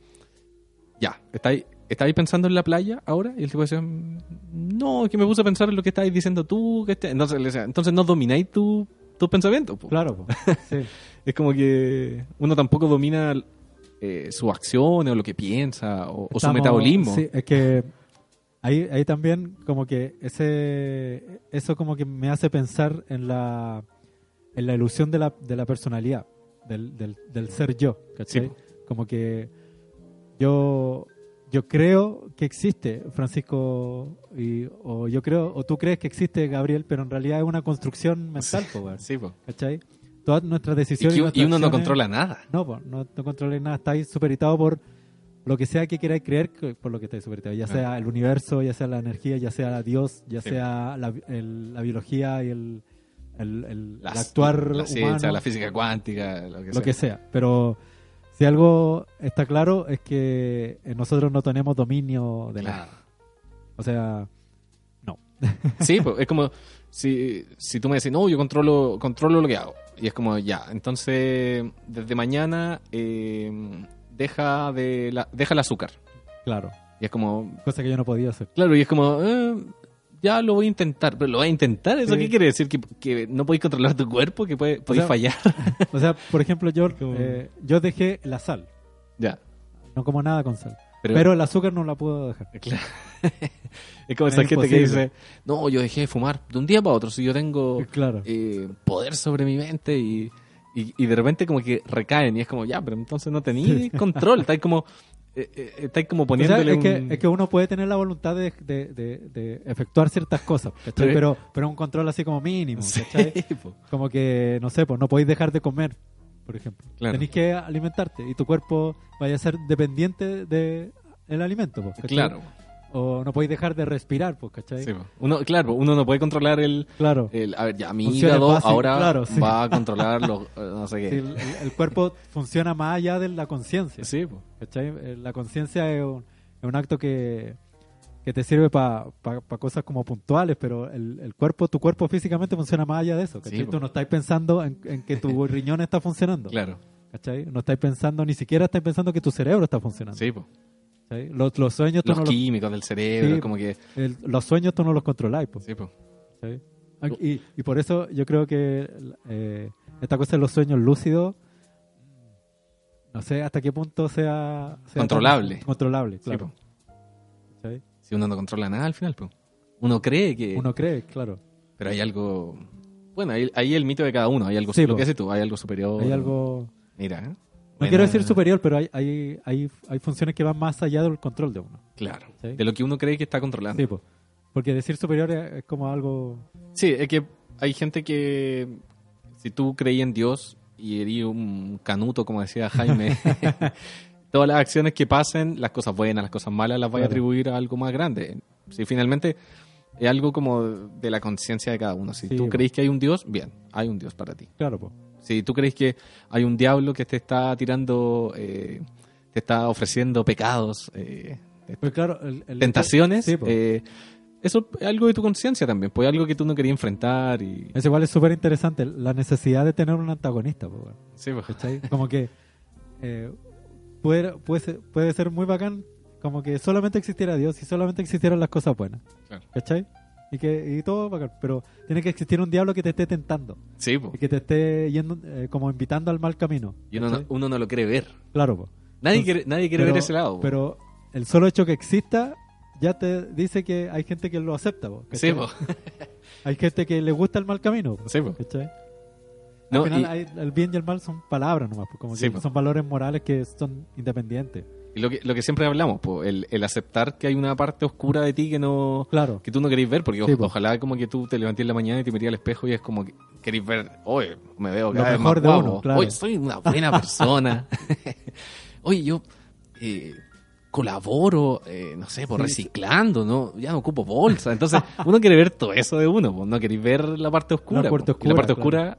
ya, ¿estáis, ¿estáis pensando en la playa ahora? Y el tipo decía, "Mm, no, que me puse a pensar en lo que estáis diciendo tú. Que este-". Entonces le decía, entonces no domináis tu, tus pensamientos. po". Claro, po. sí. Es como que uno tampoco domina eh, sus acciones o lo que piensa o, o su metabolismo. Sí, es que ahí, ahí también como que ese eso como que me hace pensar en la en la ilusión de la, de la personalidad, del, del, del ser yo, ¿cachai? Sí, po. Como que yo yo creo que existe Francisco y, o yo creo o tú crees que existe Gabriel, pero en realidad es una construcción mental, po, weón, Sí, po. ¿cachai? Todas nuestras Y, decisiones que- y nuestras uno no controla nada. no, po, no, no controles nada, está ahí superitado por, lo que sea que queráis creer que- por lo que estáis superior, ya Ah. sea el universo, ya sea la energía, ya sea Dios, ya Sí. sea la, el- la biología y el, el, el- actuar la ciencia, humano, la física cuántica, lo que lo sea. que sea. Pero si algo está claro es que eh, nosotros no tenemos dominio de Claro. nada. O sea, no. Sí, pues, es como si, si tú me decís, no, yo controlo, controlo lo que hago. Y es como, ya, entonces desde mañana eh, deja, de la, deja el azúcar. Claro. Y es como, Cosa que yo no podía hacer. claro, y es como, eh, ya lo voy a intentar. Pero lo voy a intentar, ¿eso Sí. qué quiere decir? ¿Que, que no podéis controlar tu cuerpo? ¿Que puede, podéis sea, fallar? O sea, por ejemplo, yo, eh, yo dejé la sal. ya. No como nada con sal. Pero- Pero, el azúcar no la puedo dejar. Claro. es como Es esa gente que dice, no, yo dejé de fumar de un día para otro, si yo tengo Claro. eh, poder sobre mi mente y, y, y de repente como que recaen y es como, ya, pero entonces no tenéis control, estáis como, eh, eh, estáis como O sea, poniéndole es, que, un- es que uno puede tener la voluntad de, de- de- de efectuar ciertas cosas, ¿cachai? Pero, pero un control así como mínimo. Como que, no sé, pues no podéis dejar de comer, por ejemplo. Claro. Tenéis que alimentarte y tu cuerpo vaya a ser dependiente del el alimento, ¿cachai? Claro. O no podéis dejar de respirar, pues, ¿cachai? Sí, po. uno, claro, uno no puede controlar el, Claro. el- a ver, ya, mi Funciones hígado ahora claro, sí. va a controlar los, eh, no sé qué. Sí, el, cuerpo funciona más allá de la conciencia. Sí, po. ¿cachai? Eh, La conciencia es un, es un acto que, que te sirve para cosas como puntuales, pero el, el cuerpo, tu cuerpo físicamente funciona más allá de eso. ¿cachai? Po. Tú no estás pensando en, en que tu riñón está funcionando. Claro. ¿cachai? No estáis pensando, ni siquiera estáis pensando que tu cerebro está funcionando. Sí, po. Los, los sueños tú Los no los- químicos del cerebro, Sí, como que... el- los sueños tú no los controláis. po, Sí. ¿cachai? Y, y por eso yo creo que eh, esta cosa de los sueños lúcidos, no sé hasta qué punto sea, sea Controlable. tan- controlable, claro. Si uno no controla nada al final, pues. Uno cree que... Uno cree, claro. Pero hay algo... Bueno, ahí, ahí el mito de cada uno. Hay algo... Sí, lo que haces tú, hay algo superior. Hay algo... Mira, ¿eh? No Buena- quiero decir superior, pero hay, hay, hay, hay funciones que van más allá del control de uno. Claro. ¿Sí? De lo que uno cree que está controlando. Sí, po. porque decir superior es, como algo... Sí, es que hay gente que... Si tú creías en Dios y eres un canuto, como decía Jaime... todas las acciones que pasen, las cosas buenas, las cosas malas, las vas a Claro. atribuir a algo más grande. Si finalmente es algo como de la conciencia de cada uno. Si Sí, tú po. crees que hay un Dios, bien, hay un Dios para ti. Claro, po. Si tú crees que hay un diablo que te está tirando, eh, te está ofreciendo pecados, eh, Pues claro, el- el- tentaciones, Sí, eh, eso es algo de tu conciencia también, pues algo que tú no querías enfrentar y... Es igual, es súper interesante la necesidad de tener un antagonista. weón. Sí, pues. Como que eh, puede, puede, ser, puede ser muy bacán como que solamente existiera Dios y solamente existieran las cosas buenas. Claro. ¿Cachai? Y, que, y todo bacán. Pero tiene que existir un diablo que te esté tentando. Sí, po. Y que te esté yendo, eh, como invitando al mal camino. Y uno no, uno no lo quiere ver. Claro, po. Nadie Entonces, quiere, nadie quiere pero- ver ese lado. po. Pero el solo hecho que exista ya te dice que hay gente que lo acepta. po, Sí. Hay gente que le gusta el mal camino. po, Sí, po. ¿cachai? No, Al final, y- hay- el bien y el mal son palabras nomás, como Sí, son valores morales que son independientes. Lo que, lo que siempre hablamos, po, el, el aceptar que hay una parte oscura de ti que no Claro. que tú no queréis ver, porque Sí, o- po. ojalá como que tú te levantes en la mañana y te miras al espejo y es como que queréis ver, oye, me veo Lo cada vez mejor más de guapo. uno, claro. Oye, soy una buena persona. oye, yo eh, colaboro, eh, no sé, por Sí. reciclando, ¿no? Ya no ocupo bolsa. Entonces, uno quiere ver todo eso de uno, po, no queréis ver la parte oscura. La parte la claro. oscura,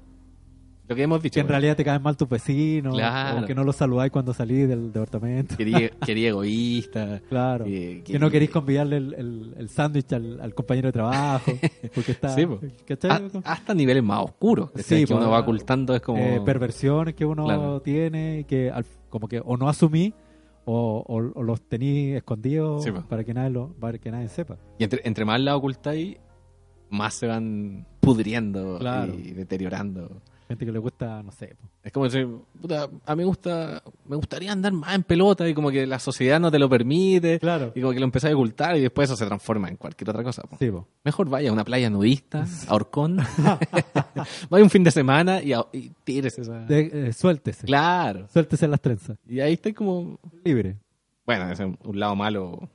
lo que hemos dicho. Que en po, realidad te caen mal tus vecinos, Claro. o que no los saludáis cuando salís del departamento. Quería, quería egoísta. Claro. eh, Que no queréis convidarle el, el, el sándwich al, al compañero de trabajo. Porque está. Sí. Ah, hasta niveles más oscuros que, Sí, que po, uno va ocultando es como eh, perversiones que uno Claro. tiene, que al- como que o no asumí o, o- o los tení escondidos Sí, para que nadie lo, para que nadie sepa. Y entre, entre más la ocultáis, más se van pudriendo Claro. y deteriorando. Gente que le gusta, no sé. po. Es como decir, puta, a mí me gusta, me gustaría andar más en pelota y como que la sociedad no te lo permite. Claro. Y como que lo empezáis a ocultar y después eso se transforma en cualquier otra cosa. po. Sí, po. Mejor vaya a una playa nudista, a Orcón. vaya un fin de semana y, a- y tires esa... De- eh, suéltese. Claro. Suéltese las trenzas. Y ahí está como... Libre. Bueno, es un lado malo,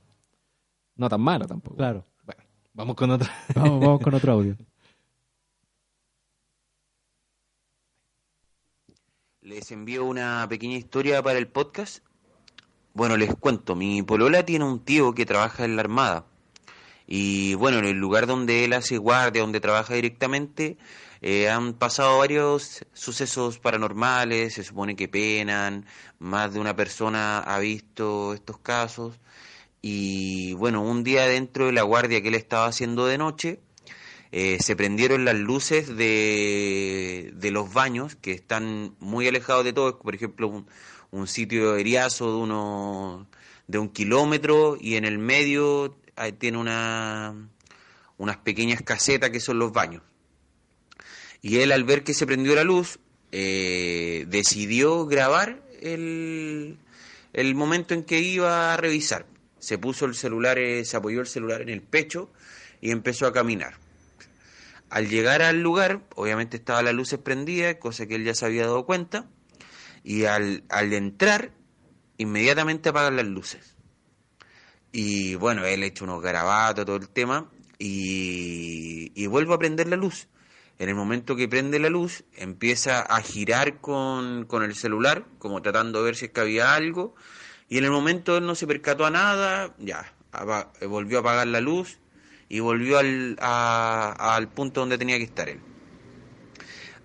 no tan malo tampoco. Claro. Bueno, vamos con otra. Vamos, vamos con otro audio. Les envío una pequeña historia para el podcast. Bueno, les cuento, mi polola tiene un tío que trabaja en la Armada. Y bueno, en el lugar donde él hace guardia, donde trabaja directamente, eh, han pasado varios sucesos paranormales, se supone que penan, más de una persona ha visto estos casos. Y bueno, un día dentro de la guardia que él estaba haciendo de noche, eh, se prendieron las luces de, de los baños, que están muy alejados de todo, por ejemplo, un, sitio eriazo de, uno, de un kilómetro y en el medio tiene una, unas pequeñas casetas que son los baños. Y él al ver que se prendió la luz, eh, decidió grabar el, el momento en que iba a revisar. Se puso el celular, eh, se apoyó el celular en el pecho y empezó a caminar. Al llegar al lugar, obviamente estaba las luces prendidas, cosa que él ya se había dado cuenta, y al, al entrar, inmediatamente apagan las luces. Y bueno, él ha hecho unos garabatos, todo el tema, y, y vuelve a prender la luz. En el momento que prende la luz, empieza a girar con, con el celular, como tratando de ver si es que había algo, y en el momento él no se percató a nada, ya, volvió a apagar la luz y volvió al, a- al punto donde tenía que estar él.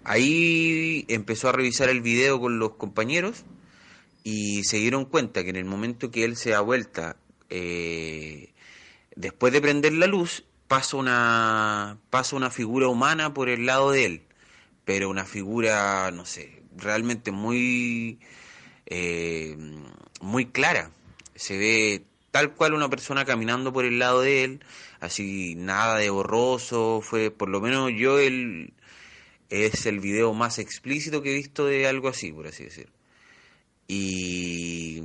Ahí empezó a revisar el video con los compañeros y se dieron cuenta que en el momento que él se da vuelta, eh, después de prender la luz, pasa una, pasa una figura humana por el lado de él, pero una figura, no sé, realmente muy, eh, muy clara. Se ve tal cual una persona caminando por el lado de él, así nada de borroso, fue por lo menos yo el es el video más explícito que he visto de algo así, por así decir. Y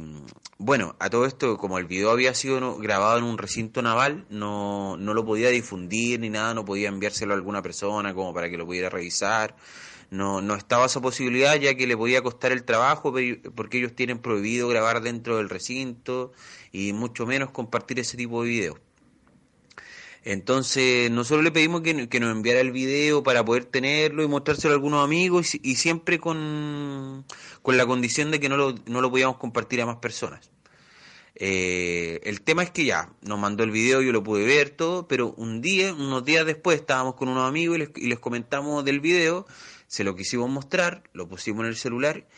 bueno, a todo esto, como el video había sido grabado en un recinto naval, no, no lo podía difundir ni nada, no podía enviárselo a alguna persona como para que lo pudiera revisar. No, no estaba esa posibilidad ya que le podía costar el trabajo porque ellos tienen prohibido grabar dentro del recinto y mucho menos compartir ese tipo de videos. Entonces, nosotros le pedimos que, nos enviara el video para poder tenerlo y mostrárselo a algunos amigos y, siempre con, la condición de que no lo, no lo podíamos compartir a más personas. Eh, el tema es que ya, nos mandó el video, yo lo pude ver todo, pero un día, unos días después, estábamos con unos amigos y les, y les comentamos del video, se lo quisimos mostrar, lo pusimos en el celular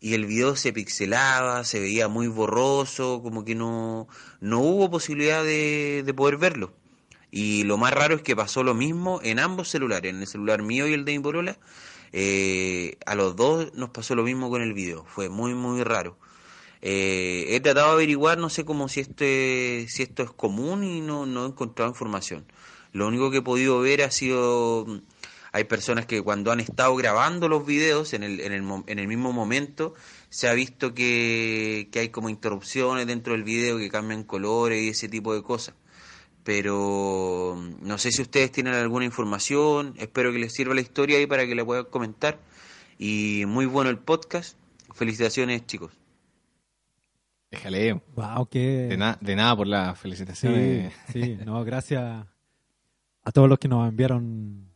y el video se pixelaba, se veía muy borroso, como que no, no hubo posibilidad de poder verlo. Y lo más raro es que pasó lo mismo en ambos celulares, en el celular mío y el de mi eh, a los dos nos pasó lo mismo con el video. Fue muy, muy raro. Eh, he tratado de averiguar, no sé cómo si esto es, si esto es común y no, no he encontrado información. Lo único que he podido ver ha sido, mm, hay personas que cuando han estado grabando los videos en el, en el, en el mismo momento, se ha visto que, que hay como interrupciones dentro del video, que cambian colores y ese tipo de cosas pero no sé si ustedes tienen alguna información, espero que les sirva la historia ahí para que la puedan comentar. Y muy bueno el podcast, felicitaciones chicos. Déjale. Wow, qué... De, na- de nada por las Sí, felicitaciones. sí, no, gracias a todos los que nos enviaron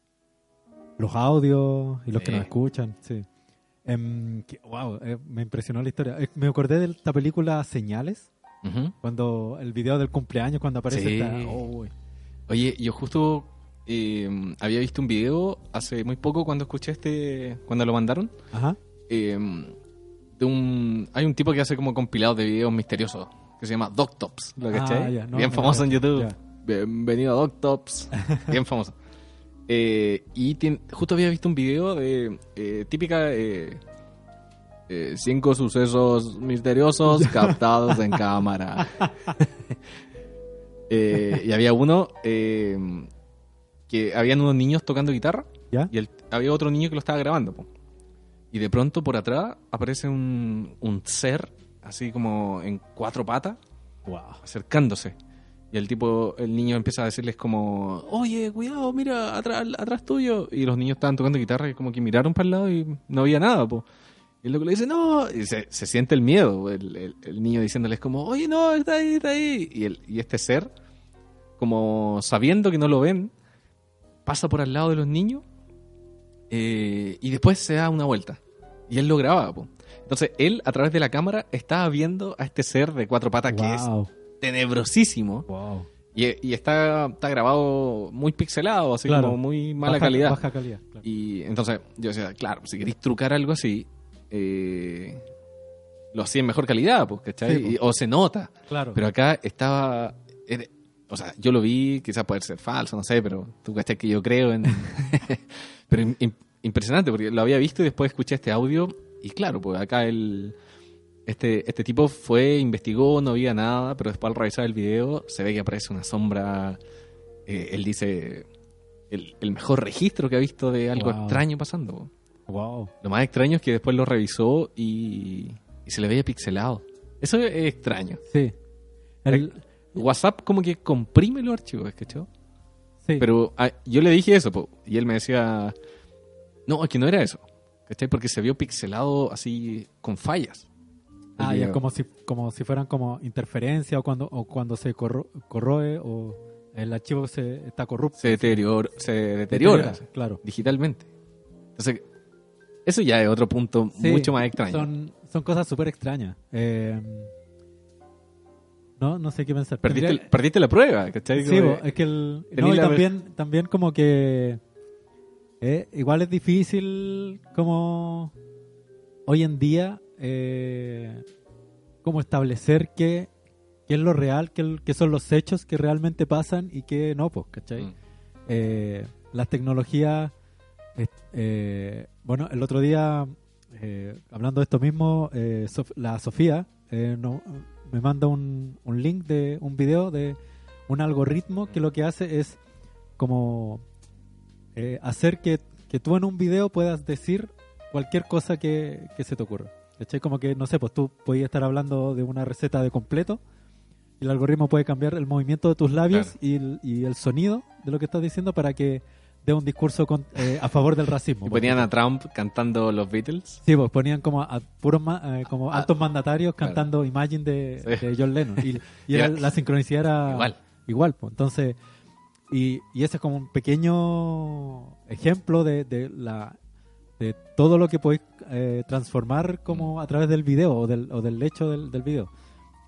los audios y los que nos escuchan, sí. Em, que- wow, eh, me impresionó la historia. Eh, me acordé de esta película Señales, Cuando el video del cumpleaños, cuando aparece Sí. esta- oh. Oye, yo justo eh, había visto un video hace muy poco cuando escuché este, cuando lo mandaron. Ajá. eh, de un, hay un tipo que hace como compilados de videos misteriosos que se llama Doctops, ¿lo Ah, cachai? ya, no, Bien no famoso en cacho, YouTube. Bienvenido a Doctops. Bien famoso. Eh, y tien- justo había visto un video de eh, típica eh, cinco sucesos misteriosos captados en cámara. Eh, y había uno eh, que habían unos niños tocando guitarra ¿Ya? y el- había otro niño que lo estaba grabando. po. Y de pronto por atrás aparece un, un ser así como en cuatro patas Wow. acercándose. Y el tipo, el niño empieza a decirles como, oye, cuidado, mira, atrás, atrás tuyo. Y los niños estaban tocando guitarra y como que miraron para el lado y no había nada, po. Y el loco le dice, no, y se, se siente el miedo, el, el- el niño diciéndoles como, oye, no, está ahí, está ahí. Y, el, y este ser, como sabiendo que no lo ven, pasa por al lado de los niños eh, y después se da una vuelta. Y él lo graba, po. Entonces, él, a través de la cámara, estaba viendo a este ser de cuatro patas que es tenebrosísimo. Wow. Y, y está, está grabado muy pixelado, así Claro. como muy mala Baja- calidad. baja calidad, claro. Y entonces yo decía, claro, si queréis trucar algo así, eh, lo hacía en mejor calidad, pues, ¿cachai? Sí, pues. Y- o se nota. Claro. Pero acá estaba... era- o sea, yo lo vi, quizás puede ser falso, no sé, pero tú cachai que yo creo en... pero im- im- impresionante, porque lo había visto y después escuché este audio y claro, pues acá el... Este, este tipo fue, investigó, no había nada, pero después al revisar el video se ve que aparece una sombra. eh, él dice el, el mejor registro que ha visto de algo Wow. extraño pasando. Wow. Lo más extraño es que después lo revisó y, y se le veía pixelado. Eso es extraño. Sí. El- WhatsApp como que comprime los archivos, ¿cachai? Sí. Pero ah, yo le dije eso, po, y él me decía, no, es que no era eso, ¿cachai? Porque se vio pixelado así con fallas. Ah, ya, como si, como si fueran como interferencia o cuando, o cuando se corro- corroe o el archivo se está corrupto. se deteriora, se deteriora, Deteriora, claro. digitalmente. Entonces, eso ya es otro punto Sí, mucho más extraño. Son, son cosas súper extrañas. Eh, no, no sé qué pensar. Perdiste, Tendría- perdiste la prueba, ¿cachai? Sí, Como es que el, no, y también, también como que eh, igual es difícil como hoy en día eh, como establecer qué, qué es lo real, qué, qué son los hechos que realmente pasan y qué no, pues, ¿cachai? Mm. Eh, las tecnologías, bueno, el otro día, eh, hablando de esto mismo, eh, Sof- la Sofía eh, no- me manda un, un link de un video de un algoritmo que lo que hace es como eh, hacer que, que tú en un video puedas decir cualquier cosa que, que se te ocurra. ¿Cachai? Como que, no sé, pues tú podías estar hablando de una receta de completo y el algoritmo puede cambiar el movimiento de tus labios y, el, y el sonido de lo que estás diciendo para que dé un discurso con- eh, a favor del racismo. Y ponían a Trump cantando los Beatles. Sí, pues ponían como a puros eh, como Ah, altos mandatarios claro. cantando Imagine de, Sí. de John Lennon. Y, y era- Era- la sincronicidad era Igual. igual, pues. Entonces, y, y ese es como un pequeño ejemplo de, de la de todo lo que podéis eh, transformar como a través del video o del, o del hecho del, del video.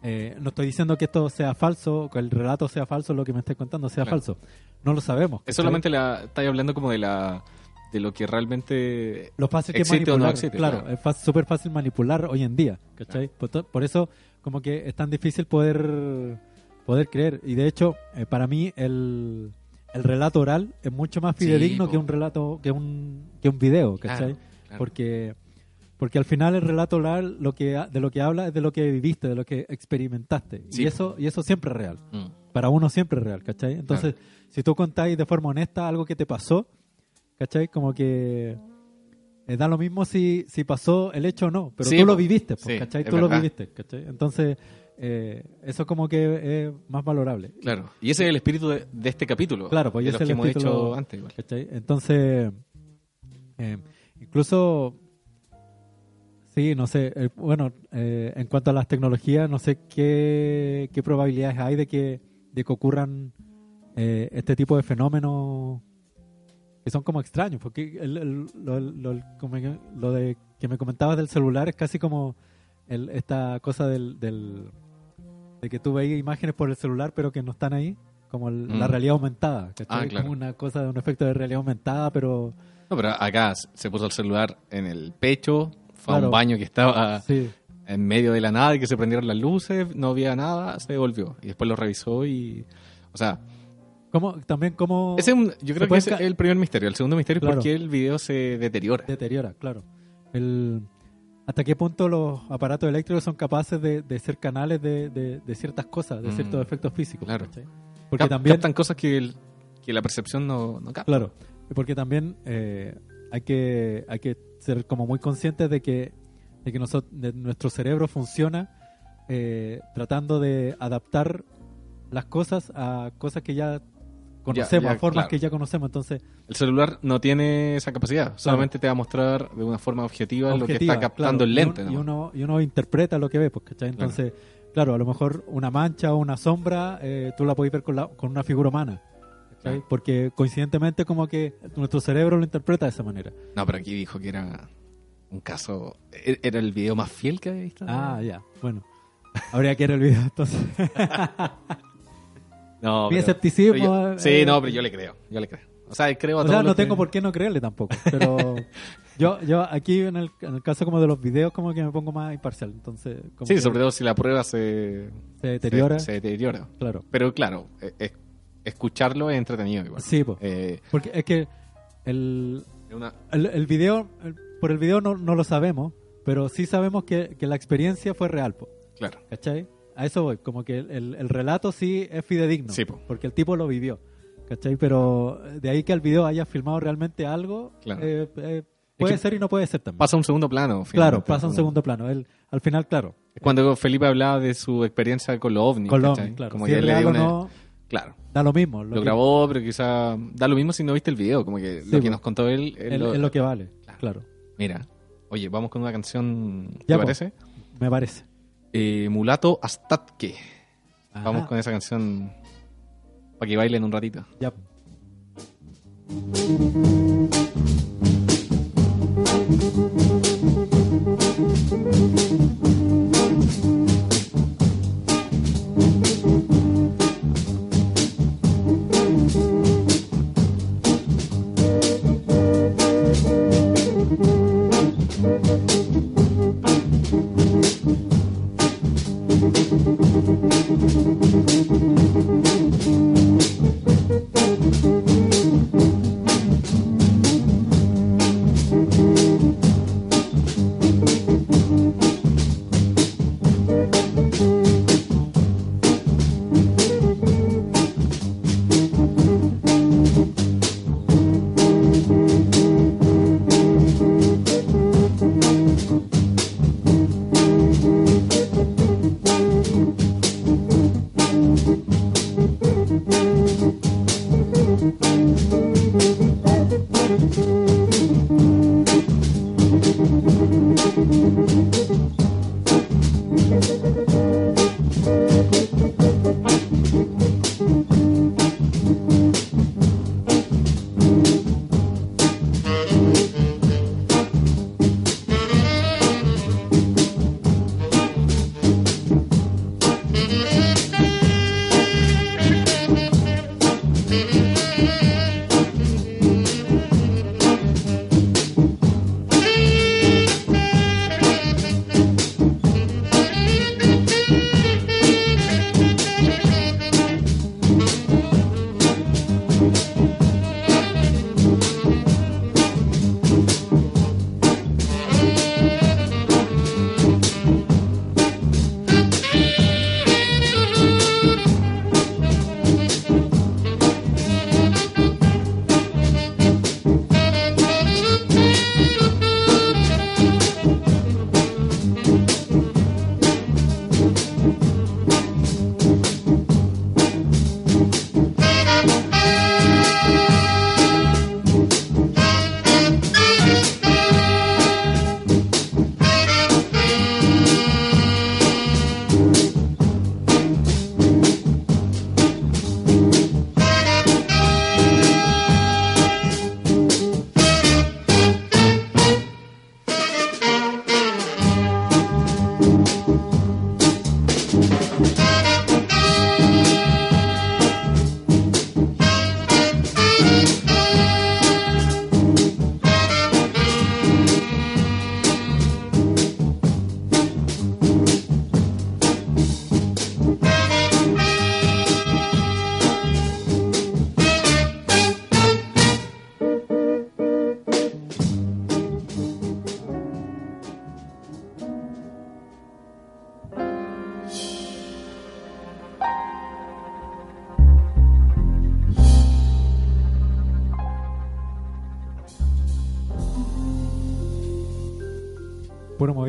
Eh, no estoy diciendo que esto sea falso, que el relato sea falso, lo que me estés contando sea Claro. falso. No lo sabemos. Es solamente la. Estáis hablando como de la. De lo que realmente. lo fácil que es existe o manipular. no existe. claro, es fa- súper fácil manipular hoy en día, ¿cachai? Por, to- por eso como que es tan difícil poder poder creer. Y de hecho, eh, para mí el, el relato oral es mucho más Sí, fidedigno po. que un relato, que un, que un video, ¿cachai? Claro, claro. Porque porque al final el relato oral lo que de lo que habla es de lo que viviste, de lo que experimentaste. Sí, y eso y eso siempre es real. Mm. Para uno siempre es real, ¿cachai? Entonces, si tú contáis de forma honesta algo que te pasó, ¿cachai? Como que eh, da lo mismo si, si pasó el hecho o no, pero Sí, tú lo viviste, po, Sí, ¿cachai? Tú lo verdad. viviste, ¿cachai? Entonces, eh, eso como que es más valorable. Claro. Y ese es el espíritu de, de este capítulo. Claro, pues de ese los es que el hemos título, hecho antes. igual. ¿cachai? Entonces, eh, incluso, sí, no sé, eh, bueno, eh, en cuanto a las tecnologías, no sé qué, qué probabilidades hay de que, de que ocurran eh, este tipo de fenómenos que son como extraños, porque el- el- lo, lo- lo de que me comentabas del celular es casi como el- esta cosa del, del- de que tú veis imágenes por el celular pero que no están ahí, como el- la Mm. realidad aumentada. Ah, claro. Como una cosa de un efecto de realidad aumentada, pero No, pero acá se puso el celular en el pecho. Fue a Claro. un baño que estaba sí, en medio de la nada y que se prendieron las luces. No había nada, se devolvió. Y después lo revisó y. O sea, como también como ese es un- yo creo que ese es el primer misterio. El segundo misterio es por qué el video se deteriora. deteriora, claro. El, ¿Hasta qué punto los aparatos eléctricos son capaces de, de ser canales de, de- de ciertas cosas, de Mm. ciertos efectos físicos? Claro. ¿cachai? Porque Cap- también, captan cosas que, el- que la percepción no, no capta. claro, porque también eh, hay que hay que ser como muy conscientes de que de que nosotros, nuestro cerebro funciona eh, tratando de adaptar las cosas a cosas que ya conocemos, ya, formas claro. que ya conocemos. Entonces, El celular no tiene esa capacidad. Solamente te va a mostrar de una forma objetiva, lo que está captando claro, el y lente. un- Y, nomás. uno, y uno interpreta lo que ve, pues, ¿cachai? Entonces, claro, a lo mejor una mancha o una sombra, eh, tú la podés ver con, la- con una figura humana. Porque coincidentemente como que nuestro cerebro lo interpreta de esa manera. No, pero aquí dijo que era un caso. e- Era el video más fiel que había visto. Ah, ya. Bueno. Habría que ver el video entonces. No, Mi pero- escepticismo, pero yo- sí, eh, no, pero yo le creo. Yo le creo. O sea, creo a O sea, no que- tengo por qué no creerle tampoco. Pero yo, yo aquí en el, en el caso como de los videos, como que me pongo más imparcial. Entonces, como Sí, sobre todo si la prueba se, se deteriora. Se, se deteriora. Claro. Pero claro, eh, eh, escucharlo es entretenido igual. Sí, po. Eh, porque es que el, una- el, el video, el- por el video no, no lo sabemos, pero sí sabemos que, que la experiencia fue real, po, claro. ¿cachai? A eso voy, como que el, el relato sí es fidedigno, Sí, po. porque el tipo lo vivió, ¿cachai? Pero de ahí que el video haya filmado realmente algo, Claro. eh, eh, puede que ser y no puede ser también. Pasa a un segundo plano. Claro, pasa a un segundo plano. Él, al final, claro. Cuando Felipe hablaba de su experiencia con los ovnis. Con los ovnis, claro. Como Si que es le dio una- no, Claro. Da lo mismo. Lo, que- grabó, pero quizá da lo mismo si no viste el video. Como que Sí, lo que nos contó él Es, es lo que vale, claro. Mira, oye, vamos con una canción. ¿Te Ya, parece? Me parece. Eh, Mulato Astatke. Ajá. Vamos con esa canción para que bailen un ratito. Ya.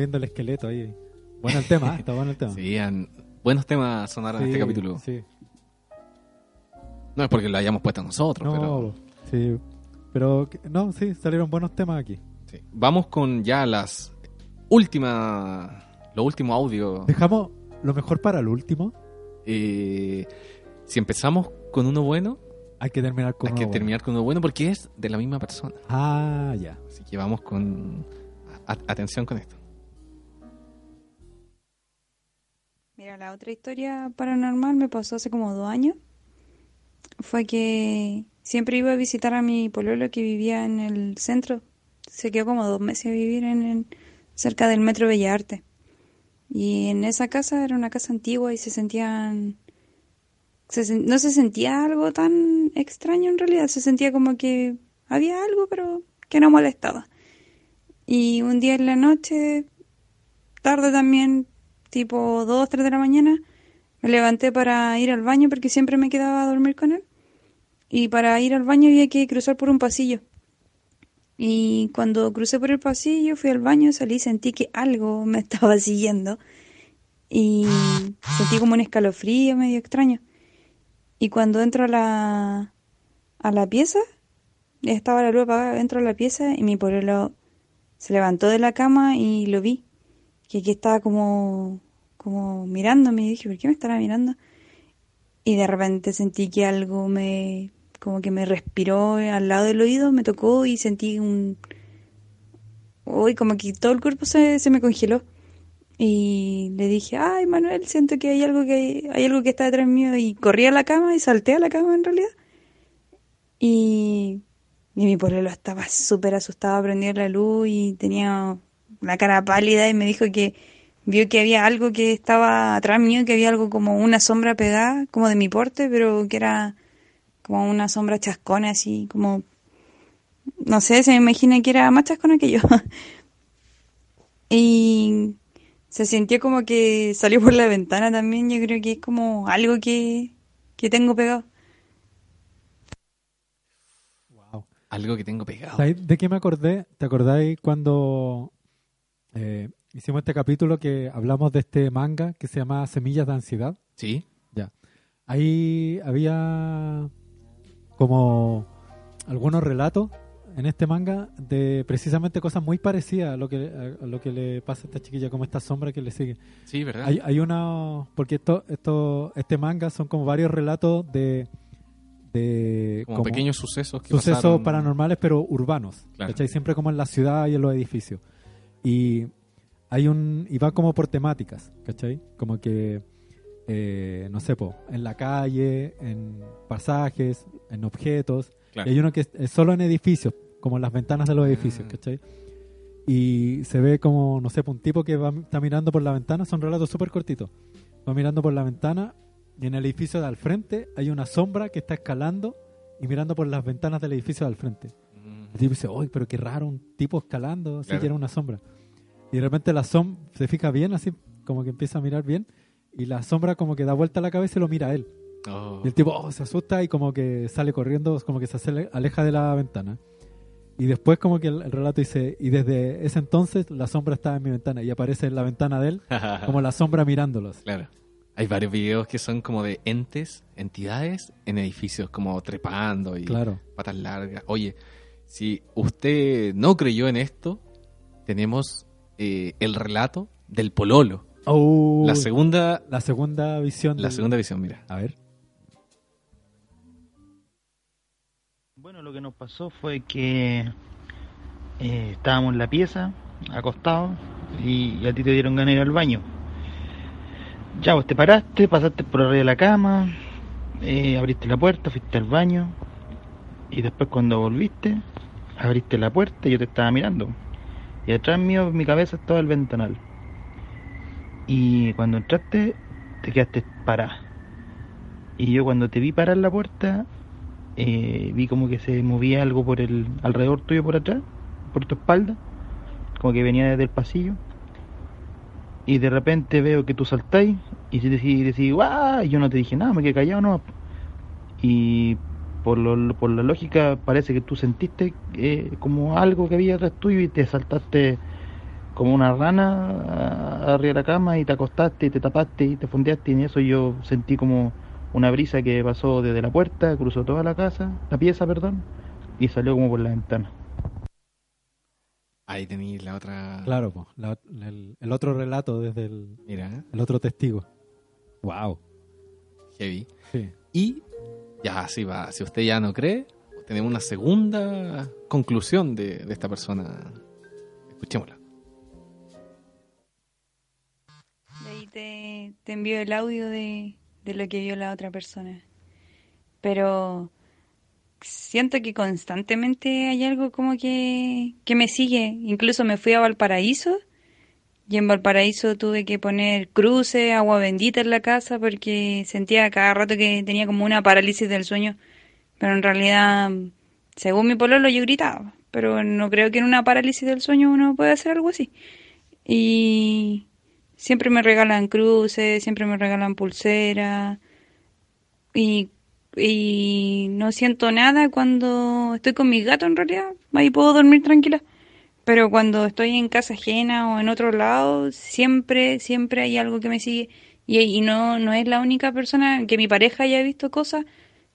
Moviendo el esqueleto ahí. Bueno el tema, ¿eh? está bueno el tema. Sí, han- buenos temas sonaron en este capítulo. Sí. No es porque lo hayamos puesto nosotros, No, pero. sí. Pero, no, sí, salieron buenos temas aquí. sí. Vamos con ya las últimas. Los últimos audios. Dejamos lo mejor para el último. Eh, si empezamos con uno bueno, Hay que terminar con hay uno que bueno. terminar con uno bueno porque es de la misma persona. Ah, ya. Así que vamos con. a- atención con esto. Mira, la otra historia paranormal me pasó hace como dos años. Fue que siempre iba a visitar a mi pololo que vivía en el centro. Se quedó como dos meses a vivir en, en- cerca del Metro Bella Arte. Y en esa casa era una casa antigua y se sentían... se sen- no se sentía algo tan extraño en realidad, se sentía como que había algo pero que no molestaba. Y un día en la noche, tarde también, tipo 2, 3 de la mañana, me levanté para ir al baño porque siempre me quedaba a dormir con él. Y para ir al baño había que cruzar por un pasillo. Y cuando crucé por el pasillo, fui al baño, salí sentí que algo me estaba siguiendo. Y sentí como un escalofrío medio extraño. Y cuando entro a la, a la pieza, estaba la luz apagada, entro a la pieza y mi pololo se levantó de la cama y lo vi. Que aquí estaba como, como mirándome y dije, ¿por qué me estará mirando? Y de repente sentí que algo me, como que me respiró al lado del oído, me tocó y sentí un, uy, como que todo el cuerpo se, se me congeló. Y le dije, ay Manuel, siento que hay algo que hay algo que está detrás mío y corrí a la cama y salté a la cama en realidad. Y, y mi pololo estaba súper asustado, prendía la luz y tenía la cara pálida y me dijo que vio que había algo que estaba atrás mío, que había algo como una sombra pegada, como de mi porte, pero que era como una sombra chascona, así como, no sé, se me imagina que era más chascona que yo. y se sintió como que salió por la ventana también, yo creo que es como algo que, que tengo pegado. Algo que tengo pegado. ¿Sabes de qué me acordé? ¿Te acordáis cuando eh, hicimos este capítulo que hablamos de este manga que se llama Semillas de Ansiedad? Sí. Ya. Ahí había como algunos relatos en este manga de precisamente cosas muy parecidas a lo que a lo que le pasa a esta chiquilla, como esta sombra que le sigue. Sí, ¿verdad? Hay, hay una porque esto esto este manga son como varios relatos de de Como pequeños sucesos que sucesos pasaron. paranormales pero urbanos, Claro. Siempre como en la ciudad y en los edificios. Y hay un y va como por temáticas, ¿cachai? Como que eh, no sé, po, en la calle, en pasajes, en objetos. Claro. Y hay uno que es, es solo en edificios, como en las ventanas de los edificios, ¿cachai? Y se ve como, no sé, po, un tipo que va, está mirando por la ventana, son relatos súper cortitos. Va mirando por la ventana y en el edificio de al frente hay una sombra que está escalando y mirando por las ventanas del edificio de al frente. El tipo dice, uy, pero qué raro, un tipo escalando, Claro. que era una sombra. Y de repente la sombra se fija bien, así como que empieza a mirar bien, y la sombra como que da vuelta la cabeza y lo mira a él. Oh. Y el tipo oh, se asusta y como que sale corriendo, como que se aleja de la ventana. Y después como que el, el relato dice, y desde ese entonces la sombra estaba en mi ventana y aparece en la ventana de él como la sombra mirándolos. Claro. Hay varios videos que son como de entes, entidades en edificios, como trepando y Claro. patas largas. Oye, si usted no creyó en esto, tenemos eh, el relato del pololo. Oh, La segunda, la segunda visión. la del- segunda visión, mira. A ver. Bueno, lo que nos pasó fue que eh, estábamos en la pieza, acostados, y, y a ti te dieron ganas de ir al baño. Ya, vos te paraste, pasaste por arriba de la cama, eh, abriste la puerta, fuiste al baño, y después cuando volviste, abriste la puerta y yo te estaba mirando. Y atrás mío, mi cabeza, estaba el ventanal. Y cuando entraste, te quedaste parada. Y yo cuando te vi parar la puerta, eh, vi como que se movía algo por el alrededor tuyo por atrás, por tu espalda, como que venía desde el pasillo. Y de repente veo que tú saltáis y decís, decís ¡guau! Y yo no te dije nada, me quedé callado, no. Y por, lo, por la lógica parece que tú sentiste eh, como algo que había atrás tuyo y te saltaste como una rana a- arriba de la cama y te acostaste y te tapaste y te fondeaste y en eso yo sentí como una brisa que pasó desde la puerta, cruzó toda la casa, la pieza, perdón, y salió como por la ventana. Ahí tenéis la otra. Claro, po, la- el, el otro relato desde el, Mira, el otro testigo. Wow. heavy. Sí. Y ya, si va, si usted ya no cree, tenemos una segunda conclusión de, de esta persona. Escuchémosla. Ahí te, te envío el audio de, de lo que vio la otra persona. Pero siento que constantemente hay algo como que, que me sigue. Incluso me fui a Valparaíso y en Valparaíso tuve que poner cruces, agua bendita en la casa porque sentía cada rato que tenía como una parálisis del sueño. Pero en realidad, según mi pololo, yo gritaba. Pero no creo que en una parálisis del sueño uno pueda hacer algo así. Y siempre me regalan cruces, siempre me regalan pulseras. Y, y no siento nada cuando estoy con mis gatos en realidad. Ahí puedo dormir tranquila. Pero cuando estoy en casa ajena o en otro lado, siempre, siempre hay algo que me sigue. Y, y no, no es la única persona que mi pareja haya visto cosas,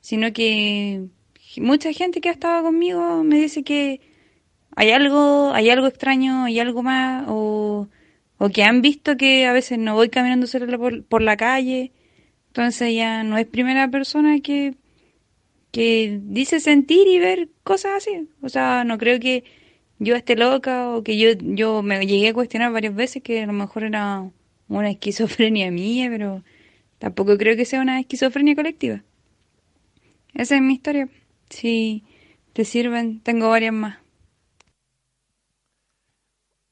sino que mucha gente que ha estado conmigo me dice que hay algo, hay algo extraño, hay algo más, o, o que han visto que a veces no voy caminando por, por la calle. Entonces ya no es primera persona que, que dice sentir y ver cosas así. O sea, no creo que yo esté loca o que yo, yo me llegué a cuestionar varias veces que a lo mejor era una esquizofrenia mía, pero tampoco creo que sea una esquizofrenia colectiva. Esa es mi historia. Si te sirven, tengo varias más.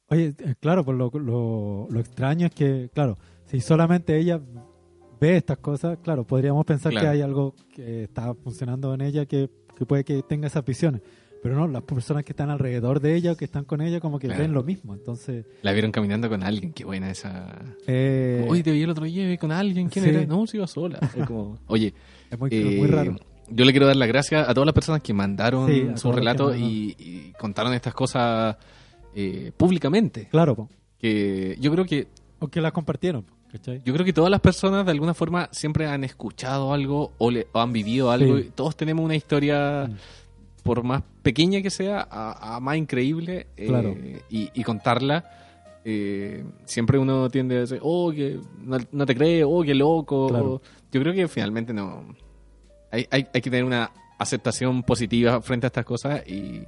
Oye, eh, claro, pues lo, lo, lo extraño es que, claro, si solamente ella ve estas cosas, claro, podríamos pensar Claro. que hay algo que está funcionando en ella que, que puede que tenga esas visiones. Pero no, las personas que están alrededor de ella o que están con ella como que Claro. ven lo mismo. Entonces, La vieron caminando con alguien, qué buena esa. Eh, Oye, te vi el otro día con alguien, ¿quién sí. era? No, se iba sola. Es como, oye, Es muy- eh, muy raro. Yo le quiero dar las gracias a todas las personas que mandaron Sí, a su todos los que relato mandaron. y, y contaron estas cosas eh, públicamente. claro, po. Que yo creo que o que las compartieron, ¿cachai? yo creo que todas las personas de alguna forma siempre han escuchado algo o, le, o han vivido algo. Sí. y todos tenemos una historia, por más pequeña que sea, a, a más increíble. eh, Claro. y, y contarla. eh, siempre uno tiende a decir, oh, que no, no te cree, oh, qué loco. Claro. Yo creo que finalmente no. Hay, hay, hay que tener una aceptación positiva frente a estas cosas y.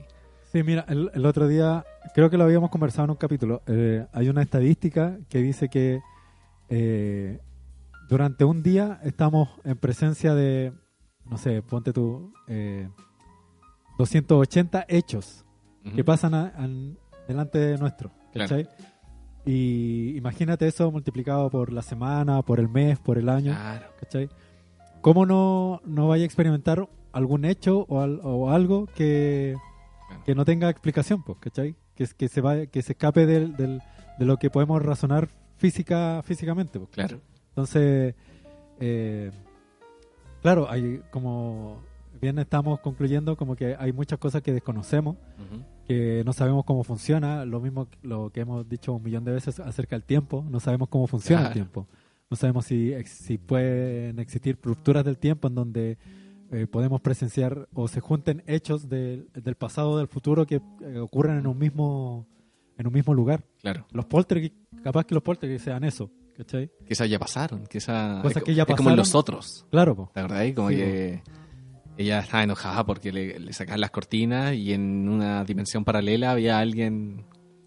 Sí, mira, el, el otro día, creo que lo habíamos conversado en un capítulo, eh, hay una estadística que dice que eh, durante un día estamos en presencia de, no sé, ponte tú, eh, 280 hechos que pasan a- delante de nuestro, Claro. ¿cachai? Y imagínate eso multiplicado por la semana, por el mes, por el año, Claro. ¿cachai? ¿Cómo no, no vaya a experimentar algún hecho o, al- o algo que, Claro. que no tenga explicación, pues, ¿cachai? Que, que se vaya, que se escape del, del- de lo que podemos razonar física, físicamente, pues, Claro. Entonces, eh, claro, hay como bien estamos concluyendo como que hay muchas cosas que desconocemos, que no sabemos cómo funciona, lo mismo que- lo que hemos dicho un millón de veces acerca del tiempo, no sabemos cómo funciona Claro. el tiempo, no sabemos si, si pueden existir rupturas del tiempo en donde eh, podemos presenciar o se junten hechos del- del pasado o del futuro que eh, ocurren en un mismo en un mismo lugar. Claro. Los poltergeist, capaz que los poltergeist sean eso, ¿cachai? Que esas ya pasaron. Que esa, Cosas que ya es como en pasaron. los otros. Claro, po. ¿La verdad? Como Sí, que ella estaba enojada porque le, le sacaban las cortinas y en una dimensión paralela había alguien.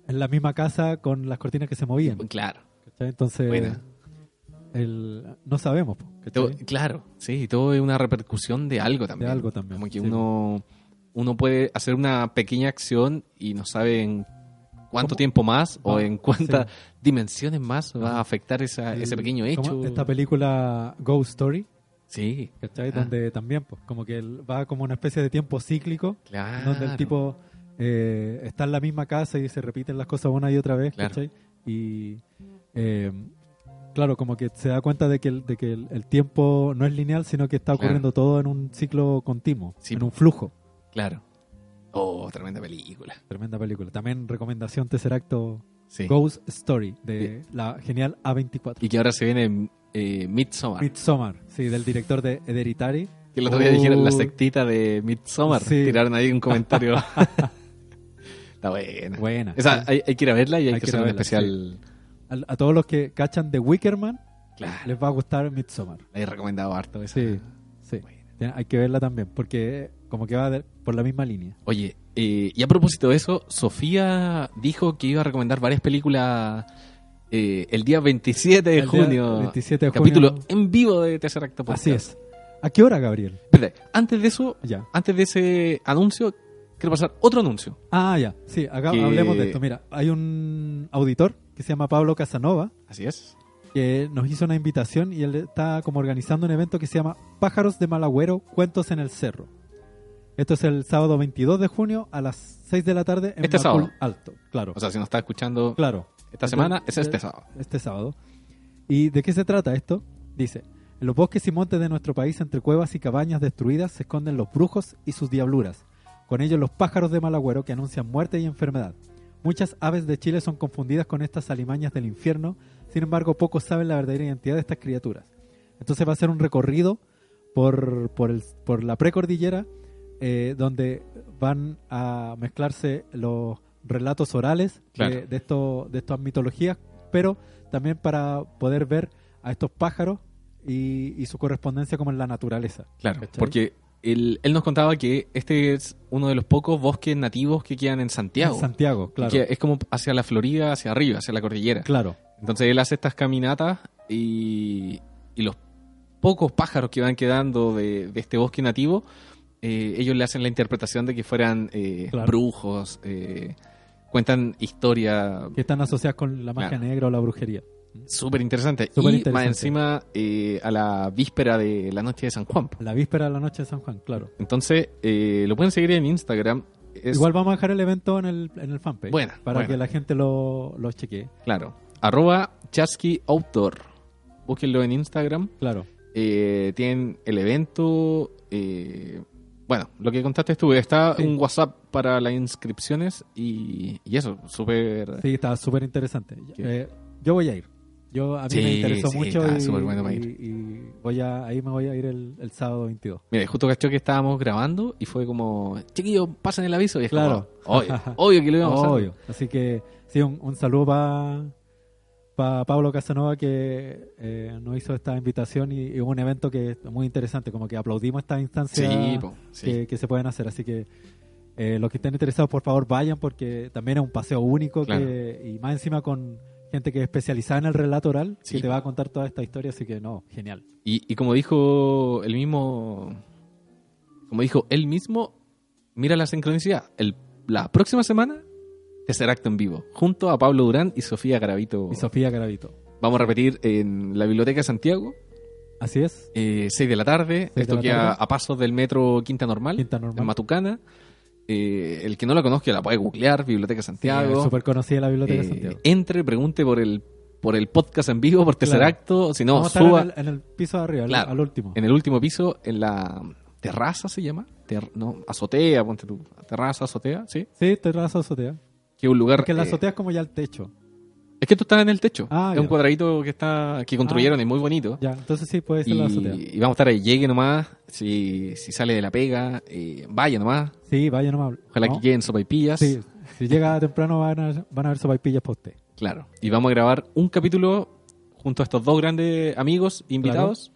en la misma casa con las cortinas que se movían. Claro. ¿cachai? Entonces, Buena. el, no sabemos. Todo- claro, sí, todo es una repercusión de algo también. De algo también, Como que sí. uno, uno puede hacer una pequeña acción y no sabe en cuánto ¿Cómo? tiempo más o Ah, en cuántas sí. dimensiones más va a afectar esa, El- ese pequeño hecho. Esta película Ghost Story, Sí, ¿cachai? Ah. Donde también, pues, como que él va como una especie de tiempo cíclico, claro. donde el tipo eh, está en la misma casa y se repiten las cosas una y otra vez, Claro. ¿cachai? Y eh, claro, como que se da cuenta de que, el, de que el, el tiempo no es lineal, sino que está Claro. ocurriendo todo en un ciclo continuo, Sí, en un flujo. Claro. Oh, tremenda película. Tremenda película. También recomendación tercer acto Sí. Ghost Story de la genial A24. Y que ahora se viene eh, Midsommar. Midsommar, sí, del director de Hereditary. que el otro día dijeron la Oh, sectita de Midsommar. Sí. Tiraron ahí un comentario. Está buena. Buena. Esa, hay, hay que ir a verla y hay, Hay que hacer un verla, especial. A, a todos los que cachan de Wickerman, Claro. les va a gustar Midsommar. He recomendado harto esa. Sí, sí. Hay que verla también, porque como que va de- por la misma línea. Oye, eh, y a propósito de eso, Sofía dijo que iba a recomendar varias películas eh, el día 27 de El junio. 27 de capítulo en vivo de Tercer Acto Podcast. Así es. ¿A qué hora, Gabriel? Antes de eso, Ya. antes de ese anuncio, quiero pasar otro anuncio. Ah, ya. Sí, acá Que- hablemos de esto. Mira, hay un auditor que se llama Pablo Casanova Así es. que nos hizo una invitación y él está como organizando un evento que se llama Pájaros de Malagüero, Cuentos en el Cerro. Esto es el sábado 22 de junio a las 6 de la tarde en Este Macul sábado. Alto. Claro. O sea, si nos está escuchando Claro. esta semana, es este de- sábado. Este sábado. ¿Y de qué se trata esto? Dice, en los bosques y montes de nuestro país, entre cuevas y cabañas destruidas, se esconden los brujos y sus diabluras. Con ellos los pájaros de Malagüero que anuncian muerte y enfermedad. Muchas aves de Chile son confundidas con estas alimañas del infierno, sin embargo pocos saben la verdadera identidad de estas criaturas. Entonces va a ser un recorrido por, por, el- por la precordillera, eh, donde van a mezclarse los relatos orales Claro. de, de, esto- de estas mitologías, pero también para poder ver a estos pájaros y, y su correspondencia como en la naturaleza. Claro, ¿cachai? porque él, él nos contaba que este es uno de los pocos bosques nativos que quedan en Santiago. En Santiago, claro. Que es como hacia la Florida, hacia arriba, hacia la cordillera. Claro. Entonces él hace estas caminatas y, y los pocos pájaros que van quedando de, de este bosque nativo, eh, ellos le hacen la interpretación de que fueran eh, Claro. brujos, eh, cuentan historia Que están asociadas con la magia Claro. negra o la brujería. súper interesante. Súper y interesante. más encima eh, a la víspera de la noche de San Juan. La víspera de la noche de San Juan, claro. Entonces eh, lo pueden seguir en Instagram. Es- Igual vamos a dejar el evento en el, en el fanpage. Buena, Para que la gente lo, lo chequee. Claro. Arroba Chasky Outdoor. Búsquenlo en Instagram. Claro. Eh, tienen el evento. Bueno, lo que contaste tú. Está Sí. un WhatsApp para las inscripciones y, y eso, súper. Sí, está súper interesante. Eh, yo voy a ir. Yo a mí Sí, me interesó sí, mucho y, súper bueno y- ir. y voy a, ahí me voy a ir el, el sábado 22. Mira, justo cachó que estábamos grabando y fue como, chiquillos, pasen el aviso. Y es Claro. como, obvio, obvio que lo íbamos a hacer. Obvio. Así que sí, un, un saludo para pa Pablo Casanova que eh, nos hizo esta invitación y, y un evento que es muy interesante, como que aplaudimos estas instancias Sí, po, sí. Que, que se pueden hacer. Así que eh, los que estén interesados, por favor, vayan porque también es un paseo único Claro. que, y más encima con gente que es especializada en el relato oral Sí, que te va a contar toda esta historia. Así que no, genial. Y, y como dijo el mismo, como dijo él mismo, mira la sincronicidad. El, la próxima semana, tercer acto en vivo, junto a Pablo Durán y Sofía Garavito. Y Sofía Garavito. Vamos a repetir en la Biblioteca de Santiago, Así es. eh, 6 de la tarde. de Esto la queda tarde. a pasos del metro Quinta Normal, Quinta Normal. en Matucana. Eh, el que no la conozca la puede googlear, Biblioteca Santiago. Es súper conocida la Biblioteca de Eh, Santiago. Entre, pregunte por el por el podcast en vivo, por tercer Claro. acto. Si no, Vamos a estar suba en el, en el piso de arriba, Claro. al último. en el último piso, en la terraza se llama. Ter- no, azotea, ponte tú. Terraza, azotea, sí. Sí, terraza azotea. Que es un lugar. Porque la eh, azotea es como ya el techo. es que tú estás en el techo. Ah, es ya. un cuadradito que está que construyeron, Ah. es muy bonito. Ya, entonces sí, puede ser la azotea. Y, y vamos a estar ahí, llegue nomás. Si, si sale de la pega, eh, vaya nomás. Sí, vaya nomás. Ojalá No. que queden sopaipillas. Sí, si llega temprano van a, van a haber sopaipillas para usted. Claro. Y vamos a grabar un capítulo junto a estos dos grandes amigos invitados.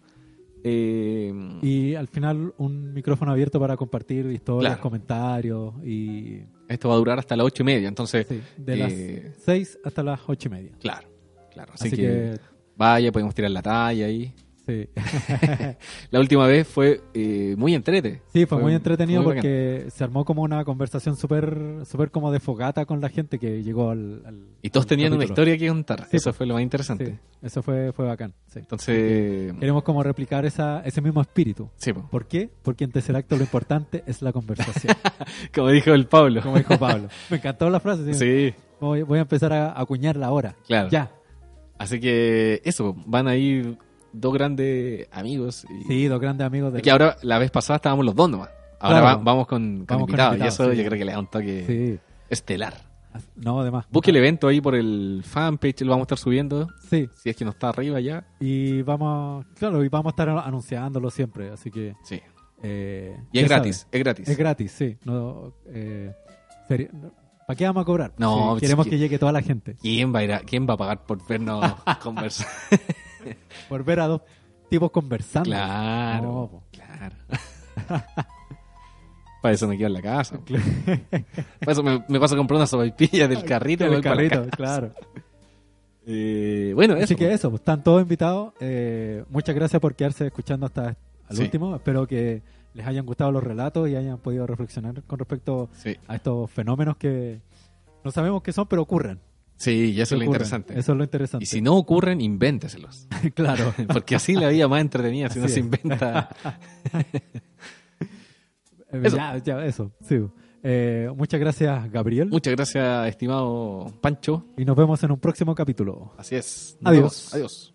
Eh, Y al final un micrófono abierto para compartir historias, Claro. comentarios y esto va a durar hasta las ocho y media. Entonces, sí, de eh, las 6 hasta las ocho y media. Claro, claro. Así, Así que, que- vaya, podemos tirar la talla ahí. Sí. la última vez fue eh, muy entrete. Sí, fue, muy entretenido muy bacán. porque se armó como una conversación súper súper como de fogata con la gente que llegó al... al- Y todos al tenían una historia que contar. Sí, Eso fue lo más interesante. Sí, eso fue, fue bacán. sí. Entonces, Queremos como replicar esa, ese mismo espíritu. sí, po. ¿Por qué? Porque en tercer acto lo importante es la conversación. como dijo el Pablo. como dijo Pablo. Me encantó la frase. sí. Sí, Voy, voy a empezar a acuñarla ahora. claro. Ya. Así que eso, van a ir dos grandes amigos. Y, Sí, dos grandes amigos de y que ahora, la vez pasada estábamos los dos nomás. Ahora Claro. va- vamos con, con Vamos con invitados. y eso sí. yo creo que le da un toque Sí. estelar. No, además. Busque el evento ahí por el fanpage, lo vamos a estar subiendo. Sí. Si es que no está arriba ya. Y vamos, claro, y vamos a estar anunciándolo siempre, así que... Sí. eh, Y es gratis, es gratis. Es gratis, sí. No, eh, ¿Para qué vamos a cobrar? No, Sí, pues, queremos que llegue toda la gente. ¿Quién va a ir a- quién va a pagar por vernos conversar? Por ver a dos tipos conversando. Claro, No, claro. Para eso me quedo en la casa. Para eso me, me paso a comprar una sopaipilla del carrito. y En el voy para la carrito, claro. Eh, bueno, eso. Así que eso, pues, están todos invitados. Eh, muchas gracias por quedarse escuchando hasta al Sí. último. Espero que les hayan gustado los relatos y hayan podido reflexionar con respecto Sí. a estos fenómenos que no sabemos qué son, pero ocurren. Sí, y eso es lo interesante. Eso es lo interesante. Y si no ocurren, invénteselos. claro. Porque así la vida más entretenida, si no se inventa. eso. Ya, ya, eso, sí. Eh, muchas gracias, Gabriel. Muchas gracias, estimado Pancho. Y nos vemos en un próximo capítulo. Así es. Adiós. Adiós.